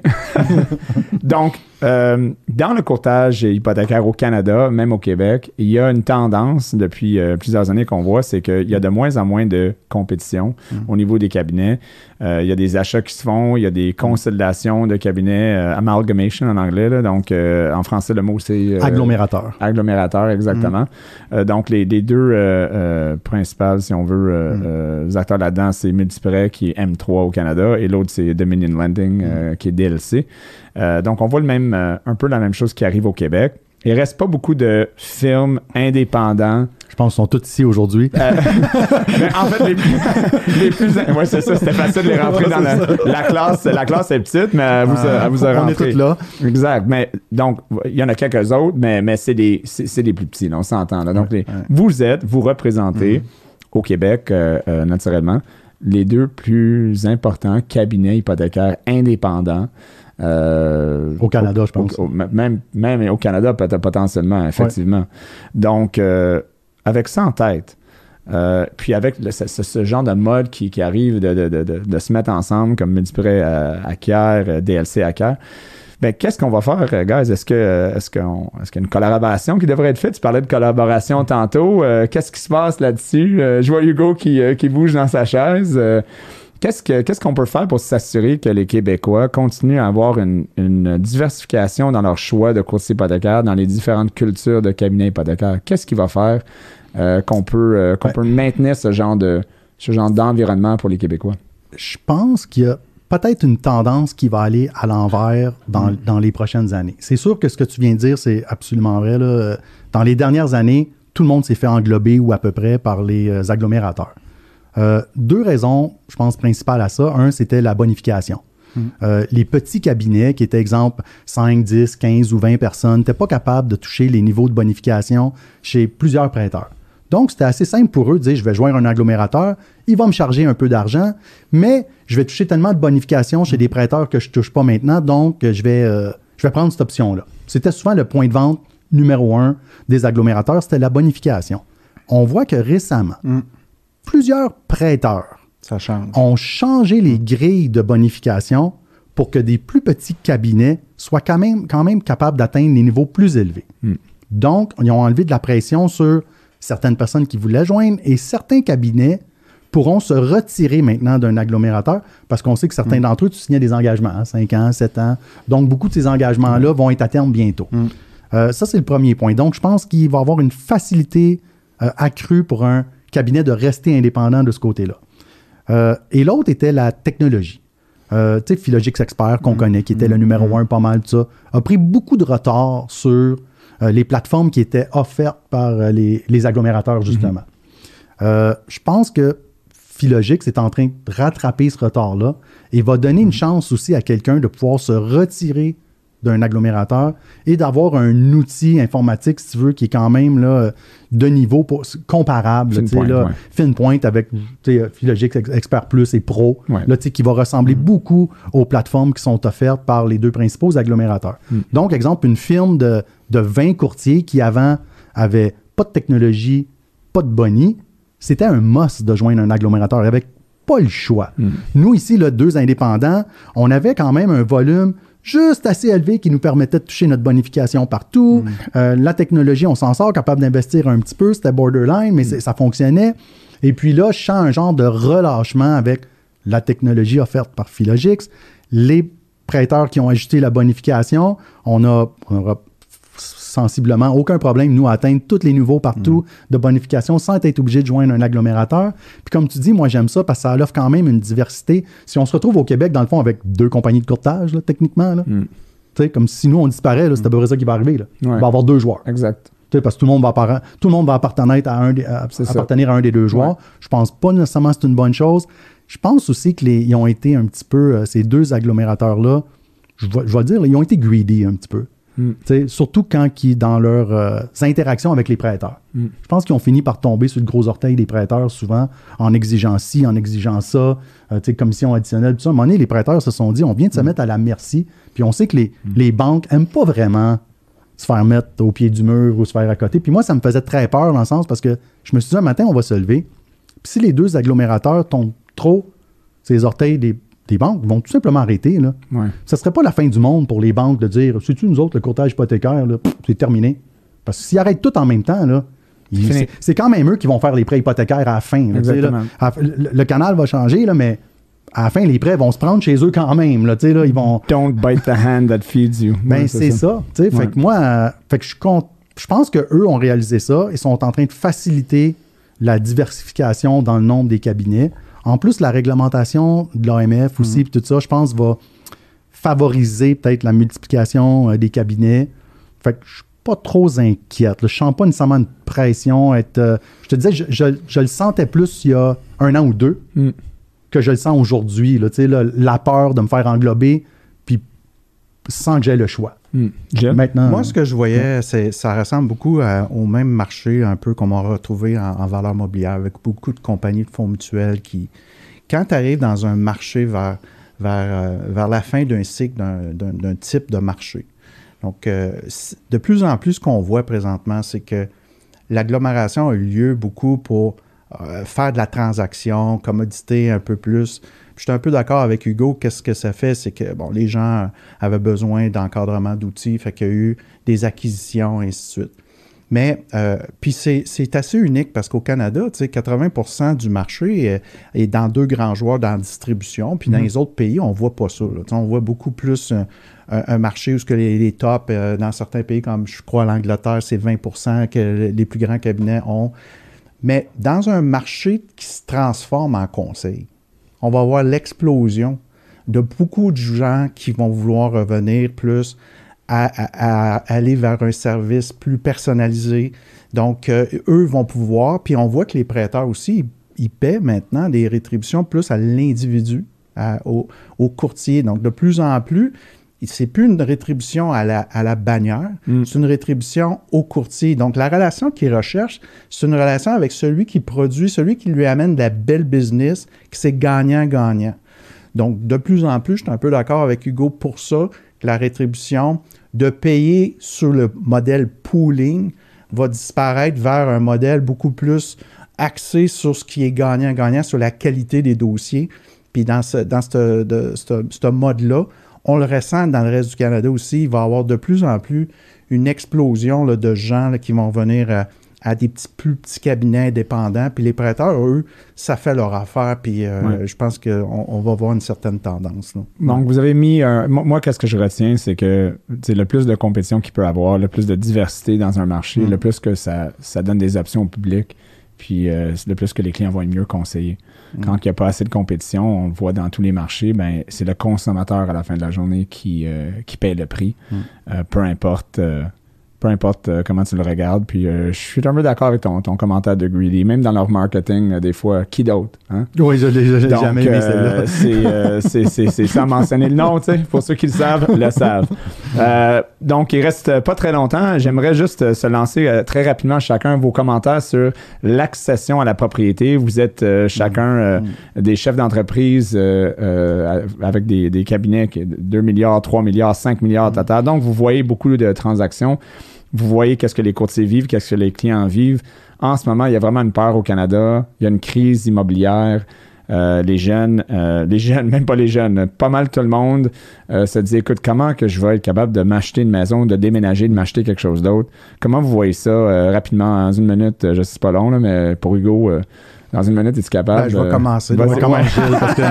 Donc, euh, dans le courtage hypothécaire au Canada, même au Québec, il y a une tendance depuis euh, plusieurs années qu'on voit, c'est qu'il y a de moins en moins de compétition mm. au niveau des cabinets. Euh, il y a des achats qui se font, il y a des consolidations de cabinets, amalgamation en anglais, donc en français le mot c'est... agglomérateur. Agglomérateur, exactement. Mm. donc les, deux principales, si on veut, mm. acteurs là-dedans, c'est Multiprêt qui est M3 au Canada et l'autre c'est Dominion Lending qui est DLC. Euh, donc, on voit le même, euh, un peu la même chose qui arrive au Québec. Il reste pas beaucoup de films indépendants. Je pense qu'ils sont tous ici aujourd'hui. Euh, en fait, les plus, les plus c'est ça, c'était facile de les rentrer dans la, classe. La classe est petite, mais elle vous, a, vous On est tous là. Exact. Mais donc, il y en a quelques autres, mais, mais c'est des, c'est, des plus petits, on s'entend. Là. Donc, vous êtes, vous représentez mm-hmm. au Québec, naturellement, les deux plus importants cabinets hypothécaires indépendants euh, au Canada, je pense. même, même au Canada, potentiellement, effectivement. Donc, euh, avec ça en tête, euh, puis avec ce, genre de mode qui, arrive de, se mettre ensemble, comme Multiprêt acquiert, DLC acquiert, ben, qu'est-ce qu'on va faire, guys? Est-ce que est-ce qu'on est-ce qu'il y a une collaboration qui devrait être faite? Tu parlais de collaboration tantôt. qu'est-ce qui se passe là-dessus? je vois Hugo qui, qui bouge dans sa chaise. Qu'est-ce qu'on peut faire pour s'assurer que les Québécois continuent à avoir une, diversification dans leur choix de courtier hypothécaire, dans les différentes cultures de cabinets hypothécaires? Qu'est-ce qui va faire euh, qu'on peut, euh, qu'on peut maintenir ce genre de ce genre d'environnement pour les Québécois? Je pense qu'il y a peut-être une tendance qui va aller à l'envers dans, mm. dans, les prochaines années. C'est sûr que ce que tu viens de dire, c'est absolument vrai. Là. Dans les dernières années, tout le monde s'est fait englober ou à peu près par les euh, agglomérateurs. Euh, deux raisons, je pense, principales à ça. Un, c'était la bonification. Hmm. Euh, les petits cabinets qui étaient, exemple, 5, 10, 15 ou 20 personnes, n'étaient pas capables de toucher les niveaux de bonification chez plusieurs prêteurs. Donc, c'était assez simple pour eux de dire, je vais joindre un agglomérateur, il va me charger un peu d'argent, mais je vais toucher tellement de bonification chez des prêteurs que je ne touche pas maintenant, donc je vais, euh, je vais prendre cette option-là. C'était souvent le point de vente numéro un des agglomérateurs, c'était la bonification. On voit que récemment, hmm plusieurs prêteurs ont changé les grilles de bonification pour que des plus petits cabinets soient quand même, quand même capables d'atteindre les niveaux plus élevés. Hmm. Donc, ils ont enlevé de la pression sur certaines personnes qui voulaient joindre et certains cabinets pourront se retirer maintenant d'un agglomérateur parce qu'on sait que certains hmm. d'entre eux, tu signais des engagements, 5 hein, ans, 7 ans. Donc, beaucoup de ces engagements-là vont être à terme bientôt. Hmm. Euh, ça, c'est le premier point. Donc, je pense qu'il va y avoir une facilité euh, accrue pour un cabinet de rester indépendant de ce côté-là. Euh, et l'autre était la technologie. Euh, tu sais, Philogix Expert qu'on mm. connaît, qui était le numéro mm. un, pas mal de ça, a pris beaucoup de retard sur euh, les plateformes qui étaient offertes par les, agglomérateurs, justement. Mm-hmm. je pense que Philogix est en train de rattraper ce retard-là et va donner une chance aussi à quelqu'un de pouvoir se retirer d'un agglomérateur et d'avoir un outil informatique, si tu veux, qui est quand même là, de niveau comparable. Fine pointe, là, fine pointe avec Philogix Expert Plus et Pro, là, qui va ressembler mm. beaucoup aux plateformes qui sont offertes par les deux principaux agglomérateurs. Mm. Donc, exemple, une firme de, de 20 courtiers qui avant avait pas de technologie, pas de boni, c'était un must de joindre un agglomérateur avec pas le choix. Mm. Nous, ici, là, deux indépendants, on avait quand même un volume juste assez élevé qui nous permettait de toucher notre bonification partout. Mm. Euh, la technologie, on s'en sort, capable d'investir un petit peu, c'était borderline, mais mm. ça fonctionnait. Et puis là, je sens un genre de relâchement avec la technologie offerte par Philogix, les prêteurs qui ont ajouté la bonification. On a, sensiblement, aucun problème, nous, à atteindre tous les niveaux partout Mm. de bonification sans être obligé de joindre un agglomérateur. Puis comme tu dis, moi, j'aime ça parce que ça offre quand même une diversité. Si on se retrouve au Québec, dans le fond, avec deux compagnies de courtage, là, techniquement, là, Mm. comme si nous, on disparaît, c'est à peu près ça qui va arriver. Là. Ouais. On va avoir deux joueurs. Exact. Parce que tout le monde va, tout le monde va appartenir à un des, à- C'est ça. appartenir à un des deux joueurs. Ouais. Je pense pas nécessairement que c'est une bonne chose. Je pense aussi qu'ils ont été un petit peu, euh, ces deux agglomérateurs-là, je vais, je vais le dire, là, ils ont été greedy un petit peu. Mm. Surtout quand ils, dans leurs euh, interactions avec les prêteurs. Mm. Je pense qu'ils ont fini par tomber sur le gros orteil des prêteurs souvent, en exigeant ci, en exigeant ça, euh, commission additionnelle, tout ça. À un moment donné, les prêteurs se sont dit, on vient de se Mm. mettre à la merci, puis on sait que les, les banques n'aiment pas vraiment se faire mettre au pied du mur ou se faire à côté. Puis moi, ça me faisait très peur dans le sens parce que je me suis dit, un matin, on va se lever. Puis si les deux agglomérateurs tombent trop les orteils des, des banques, vont tout simplement arrêter. Là. Ouais. Ça serait pas la fin du monde pour les banques de dire, c'est-tu nous autres, le courtage hypothécaire, c'est terminé. Parce que s'ils arrêtent tout en même temps, là, c'est quand même eux qui vont faire les prêts hypothécaires à la fin. là, là. À- le, le canal va changer, là, mais à la fin, les prêts vont se prendre chez eux quand même. Là, là, ils vont, Don't bite the hand that feeds you. ben, Ouais, c'est ça. Ouais. Fait que moi, euh, fait que je, je pense qu'eux ont réalisé ça et sont en train de faciliter la diversification dans le nombre des cabinets. En plus, la réglementation de l'AMF aussi, puis tout ça, je pense, va favoriser peut-être la multiplication euh, des cabinets. Fait que je suis pas trop inquiète. là. Je sens pas nécessairement une pression. Être, euh, je te disais, je, je- je le sentais plus il y a un an ou deux Mm. que je le sens aujourd'hui. là. Là, La peur de me faire englober, sans que j'aie le choix. Mm. Gilles? Maintenant, Moi, ce que je voyais, c'est ça ressemble beaucoup à- au même marché un peu qu'on va retrouver en, en valeur mobilière avec beaucoup de compagnies de fonds mutuels qui, quand tu arrives dans un marché vers, vers, euh, vers la fin d'un cycle d'un- type de marché, donc euh, de plus en plus, ce qu'on voit présentement, c'est que l'agglomération a eu lieu beaucoup pour euh, faire de la transaction, commodité un peu plus. Puis Je suis un peu d'accord avec Hugo. Qu'est-ce que ça fait? C'est que bon, les gens avaient besoin d'encadrement d'outils, fait qu'il y a eu des acquisitions, et ainsi de suite. Mais, euh, puis c'est assez unique parce qu'au Canada, tu sais, 80% du marché est, est dans deux grands joueurs dans la distribution. Puis dans les autres pays, on voit pas ça. là. Tu sais, on voit beaucoup plus un, un- un marché où ce que les, les tops, euh, dans certains pays comme je crois l'Angleterre, c'est 20% que les plus grands cabinets ont. Mais dans un marché qui se transforme en conseil, on va voir l'explosion de beaucoup de gens qui vont vouloir revenir plus à, aller vers un service plus personnalisé. Donc, euh, eux vont pouvoir, puis on voit que les prêteurs aussi, ils, paient maintenant des rétributions plus à l'individu, au courtier. Donc, de plus en plus, c'est plus une rétribution à la, à la bannière, Mm. c'est une rétribution au courtier. Donc, la relation qu'il recherche, c'est une relation avec celui qui produit, celui qui lui amène de la belle business, que c'est gagnant-gagnant. Donc, de plus en plus, je suis un peu d'accord avec Hugo pour ça, que la rétribution de payer sur le modèle pooling va disparaître vers un modèle beaucoup plus axé sur ce qui est gagnant-gagnant, sur la qualité des dossiers. Puis dans ce, dans ce, de- ce- ce mode-là, on le ressent dans le reste du Canada aussi. Il va y avoir de plus en plus une explosion là, de gens là, qui vont venir à, à des petits, plus petits cabinets indépendants. Puis les prêteurs, eux, ça fait leur affaire. Puis euh, Ouais. je pense qu'on on va voir une certaine tendance. là. Donc, vous avez mis. un- moi, qu'est-ce que je retiens, c'est que le plus de compétition qu'il peut avoir, le plus de diversité dans un marché, Mm. le plus que ça, ça donne des options au public, puis euh, le plus que les clients vont être mieux conseillés. Quand il n'y a pas assez de compétition, on le voit dans tous les marchés, ben, c'est le consommateur à la fin de la journée qui, euh, qui paye le prix, Mm. Euh, peu importe. Peu importe euh, comment tu le regardes. Puis euh, je suis un peu d'accord avec ton, ton commentaire de Greedy. Même dans leur marketing, euh, des fois, qui d'autre? Hein? Oui, je l'ai jamais aimé celle-là. c'est, sans mentionner le nom, tu sais. Pour ceux qui le savent, le savent. Donc, il reste pas très longtemps. J'aimerais juste se lancer très rapidement chacun vos commentaires sur l'accession à la propriété. Vous êtes chacun euh, des chefs d'entreprise avec des, des cabinets qui 2 milliards, 3 milliards, 5 milliards total. Donc, vous voyez beaucoup de transactions. Vous voyez qu'est-ce que les courtiers vivent, qu'est-ce que les clients vivent. En ce moment, il y a vraiment une peur au Canada. Il y a une crise immobilière. Euh, les jeunes, euh, les jeunes, même pas les jeunes, pas mal tout le monde euh, se dit écoute, comment que je vais être capable de m'acheter une maison, de déménager, de m'acheter quelque chose d'autre? Comment vous voyez ça euh, rapidement, en une minute Je sais pas long, là, mais pour Hugo, dans une minute, es-tu capable Ben, je vais commencer. vas-y, On va ouais. commencer, Gilles, parce que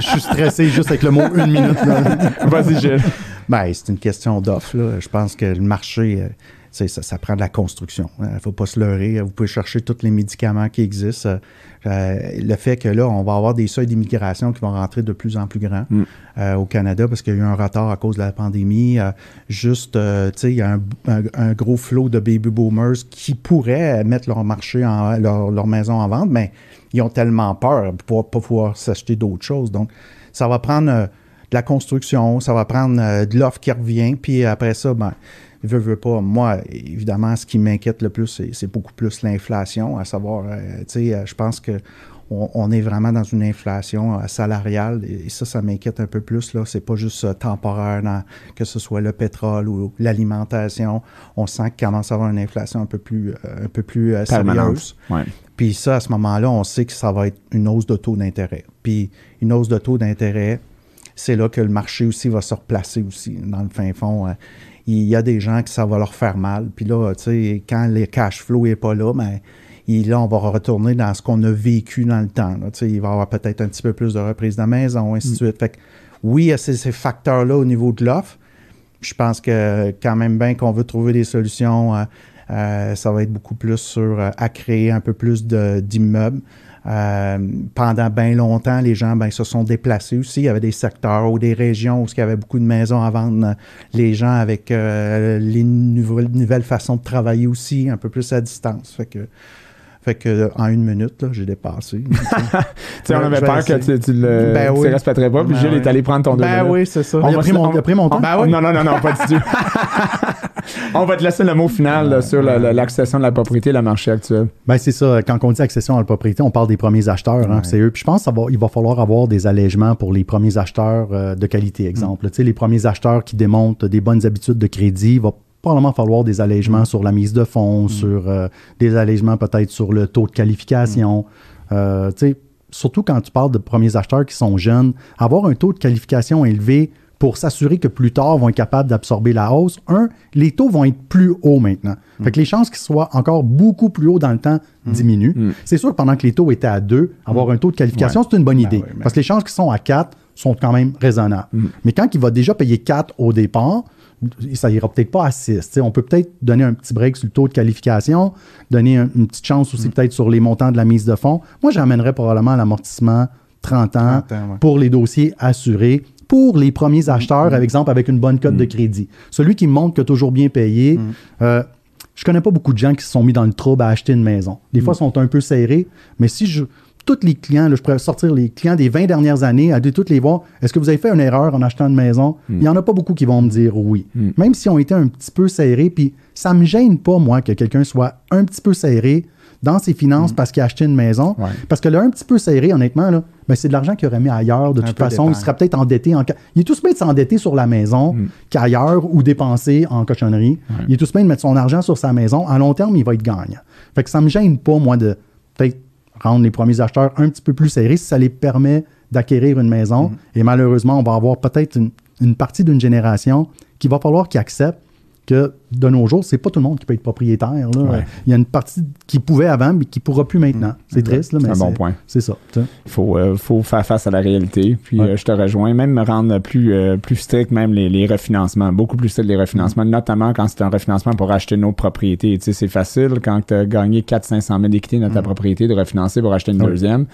je suis stressé juste avec le mot une minute. Vas-y, Gilles. Ben, c'est une question d'offre. Je pense que le marché, ça, ça, prend de la construction. Il ne faut pas se leurrer. Vous pouvez chercher tous les médicaments qui existent. Euh, le fait que là, on va avoir des seuils d'immigration qui vont rentrer de plus en plus grands mm. euh, au Canada parce qu'il y a eu un retard à cause de la pandémie. Euh, juste, tu sais, il y a un, gros flot de baby boomers qui pourraient mettre leur marché, en, leur, maison en vente, mais ils ont tellement peur de ne pas pouvoir s'acheter d'autres choses. Donc, ça va prendre de la construction, ça va prendre de l'offre qui revient, puis après ça, ben, veut, veut pas. Moi, évidemment, ce qui m'inquiète le plus, c'est beaucoup plus l'inflation, à savoir, euh, tu sais, euh, je pense que on, est vraiment dans une inflation euh, salariale et, ça, ça m'inquiète un peu plus. Là, c'est pas juste temporaire, que ce soit le pétrole ou l'alimentation. On sent qu'il commence à avoir une inflation un peu plus, un peu plus sérieuse. Puis ça, à ce moment-là, on sait que ça va être une hausse de taux d'intérêt. Puis une hausse de taux d'intérêt, c'est là que le marché aussi va se replacer aussi dans le fin fond il y a des gens qui ça va leur faire mal. Puis là, tu sais, quand le cash flow n'est pas là, mais ben, là, on va retourner dans ce qu'on a vécu dans le temps. Tu sais, il va y avoir peut-être un petit peu plus de reprise de maison, ainsi de mm. suite. Fait que, oui, il y a ces, facteurs-là au niveau de l'offre. Je pense que quand même bien qu'on veut trouver des solutions, euh, euh, ça va être beaucoup plus sur euh, à créer un peu plus d'immeubles. Euh, pendant bien longtemps, les gens ben, se sont déplacés aussi. Il y avait des secteurs ou des régions où il y avait beaucoup de maisons à vendre. Les gens avec euh, les nouvelles, nouvelles, façons de travailler aussi, un peu plus à distance. Fait que fait que en une minute, j'ai dépassé. tu sais, on avait peur que tu, tu le ben oui. respecterais pas, puis ben Gilles est allé prendre ton Ben oui, c'est ça. On a, pris mon, a pris mon temps. Ben oui. Non, non, non, non, pas du tout. on va te laisser le mot final sur l'accession de la propriété et le marché actuel. Ben c'est ça. Quand on dit accession à la propriété, on parle des premiers acheteurs. Hein, c'est eux. Puis je pense qu'il va, falloir avoir des allègements pour les premiers acheteurs euh, de qualité. Exemple, tu sais, les premiers acheteurs qui démontrent des bonnes habitudes de crédit, va probablement falloir des allègements mm. sur la mise de fonds, mm. sur euh, des allègements peut-être sur le taux de qualification. Mm. Euh, surtout quand tu parles de premiers acheteurs qui sont jeunes, avoir un taux de qualification élevé pour s'assurer que plus tard vont être capables d'absorber la hausse. Un, les taux vont être plus hauts maintenant. Fait que les chances qu'ils soient encore beaucoup plus hauts dans le temps diminuent. C'est sûr que pendant que les taux étaient à 2, avoir un taux de qualification, c'est une bonne ben idée. Parce que les chances qu'ils sont à 4 sont quand même raisonnables. Mais quand il va déjà payer 4 au départ, ça ira peut-être pas à 6. on peut peut-être donner un petit break sur le taux de qualification, donner une petite chance aussi mm. peut-être sur les montants de la mise de fonds. Moi, j'amènerais probablement l'amortissement 30 ans, pour les dossiers assurés, pour les premiers acheteurs, par exemple, avec une bonne cote de mm. crédit. Celui qui montre que toujours bien payé. Mm. Euh, je connais pas beaucoup de gens qui se sont mis dans le trouble à acheter une maison. Des fois, ils sont un peu serrés, mais si je, tous les clients, je pourrais sortir les clients des 20 dernières années, à toutes les voir, est-ce que vous avez fait une erreur en achetant une maison? Hmm. Il n'y en a pas beaucoup qui vont me dire oui. Hmm. Même si on était un petit peu serrés, puis ça me gêne pas, moi, que quelqu'un soit un petit peu serré dans ses finances hmm. parce qu'il a acheté une maison. Parce que là, un petit peu serré, honnêtement, là, ben, c'est de l'argent qu'il aurait mis ailleurs. De toute façon, il serait peut-être endetté. En... Il est tout bien de s'endetter sur la maison qu'ailleurs ou dépenser en cochonnerie. Il est tout bien de mettre son argent sur sa maison. À long terme, il va être gagnant. Fait que ça me gêne pas, moi, de peut-être rendre les premiers acheteurs un petit peu plus serrés si ça les permet d'acquérir une maison. Mm-hmm. Et malheureusement, on va avoir peut-être une, une partie d'une génération qui va falloir qu'ils acceptent que de nos jours, c'est pas tout le monde qui peut être propriétaire. Il y a une partie qui pouvait avant, mais qui ne pourra plus maintenant. Mm. C'est triste, mais c'est un bon point. C'est ça. Il faut, euh, faut faire face à la réalité. Puis euh, je te rejoins, même me rendre plus, euh, plus strict, même les, refinancements, beaucoup plus strict les refinancements, notamment quand c'est un refinancement pour acheter une autre propriété. Tu sais, c'est facile quand tu as gagné 400-500 000 d'équité dans ta mm. propriété de refinancer pour acheter une deuxième.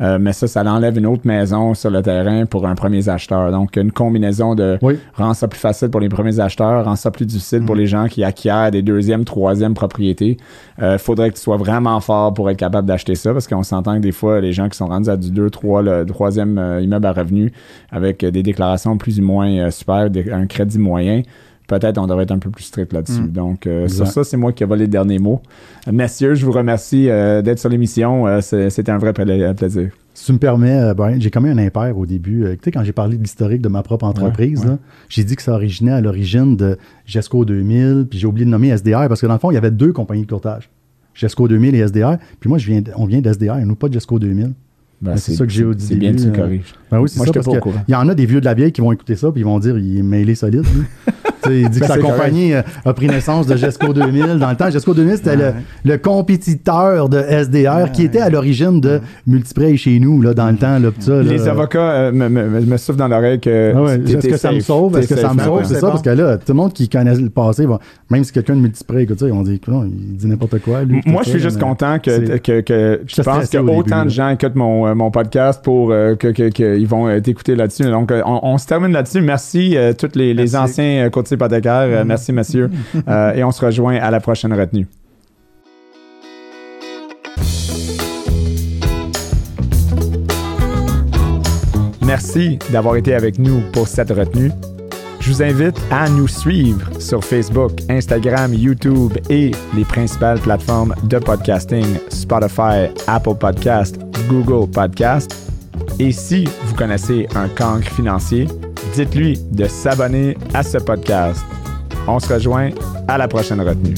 mais ça, ça enlève une autre maison sur le terrain pour un premier acheteur. Donc, une combinaison de rend ça plus facile pour les premiers acheteurs, rend ça plus difficile pour mm. les gens qui acquièrent des deuxièmes, troisièmes propriétés. Il euh, faudrait que tu sois vraiment fort pour être capable d'acheter ça parce qu'on s'entend que des fois, les gens qui sont rendus à du 2, 3, le troisième euh, immeuble à revenu avec des déclarations plus ou moins euh, super, un crédit moyen, peut-être on devrait être un peu plus strict là-dessus. Mm. Donc, sur ça, c'est moi qui ai volé le dernier mot. messieurs, je vous remercie d'être sur l'émission. C'était un vrai plaisir. Si tu me permets, euh, Brian, j'ai commis un impair au début. Euh, tu sais, quand j'ai parlé de l'historique de ma propre entreprise, j'ai dit que ça originait à l'origine de GESCO 2000, puis j'ai oublié de nommer SDR parce que dans le fond, il y avait deux compagnies de courtage. GESCO 2000 et SDR. Puis moi, je viens, on vient d'SDR, nous pas de GESCO 2000. Ben, c'est ça que j'ai au début. C'est bien que tu euh, corriges. Ben oui, c'est ça. Parce il y en a des vieux de la vieille qui vont écouter ça puis ils vont dire il est mêlé solide. il dit que Ben, sa compagnie euh, a pris naissance de GESCO 2000. Dans le temps, GESCO 2000, c'était le, le compétiteur de SDR qui était à l'origine de Multiprêt chez nous, là, dans le temps. Là, pis ça, là. Les avocats euh, me, me, me soufflent dans l'oreille que. Ah ouais, Est-ce que ça me sauve? Est-ce que ça me sauve? ouais. C'est ça, bon. parce que là, tout le monde qui connaît le passé, va, même si quelqu'un de multiprêt écoute ça, ils vont dire, non, il dit n'importe quoi. Lui, Moi, je suis juste content que, que, que je pense stressé que au début, autant de gens écoutent mon, euh, podcast pour que ils vont euh, t'écouter là-dessus. Donc, euh, on, on se termine là-dessus. Merci euh, tous les, anciens courtiers hypothécaires. Merci, messieurs. Et on se rejoint à la prochaine retenue. Merci d'avoir été avec nous pour cette retenue. Je vous invite à nous suivre sur Facebook, Instagram, YouTube et les principales plateformes de podcasting Spotify, Apple Podcast, Google Podcast. Et si vous connaissez un cancre financier, dites-lui de s'abonner à ce podcast. On se rejoint à la prochaine retenue.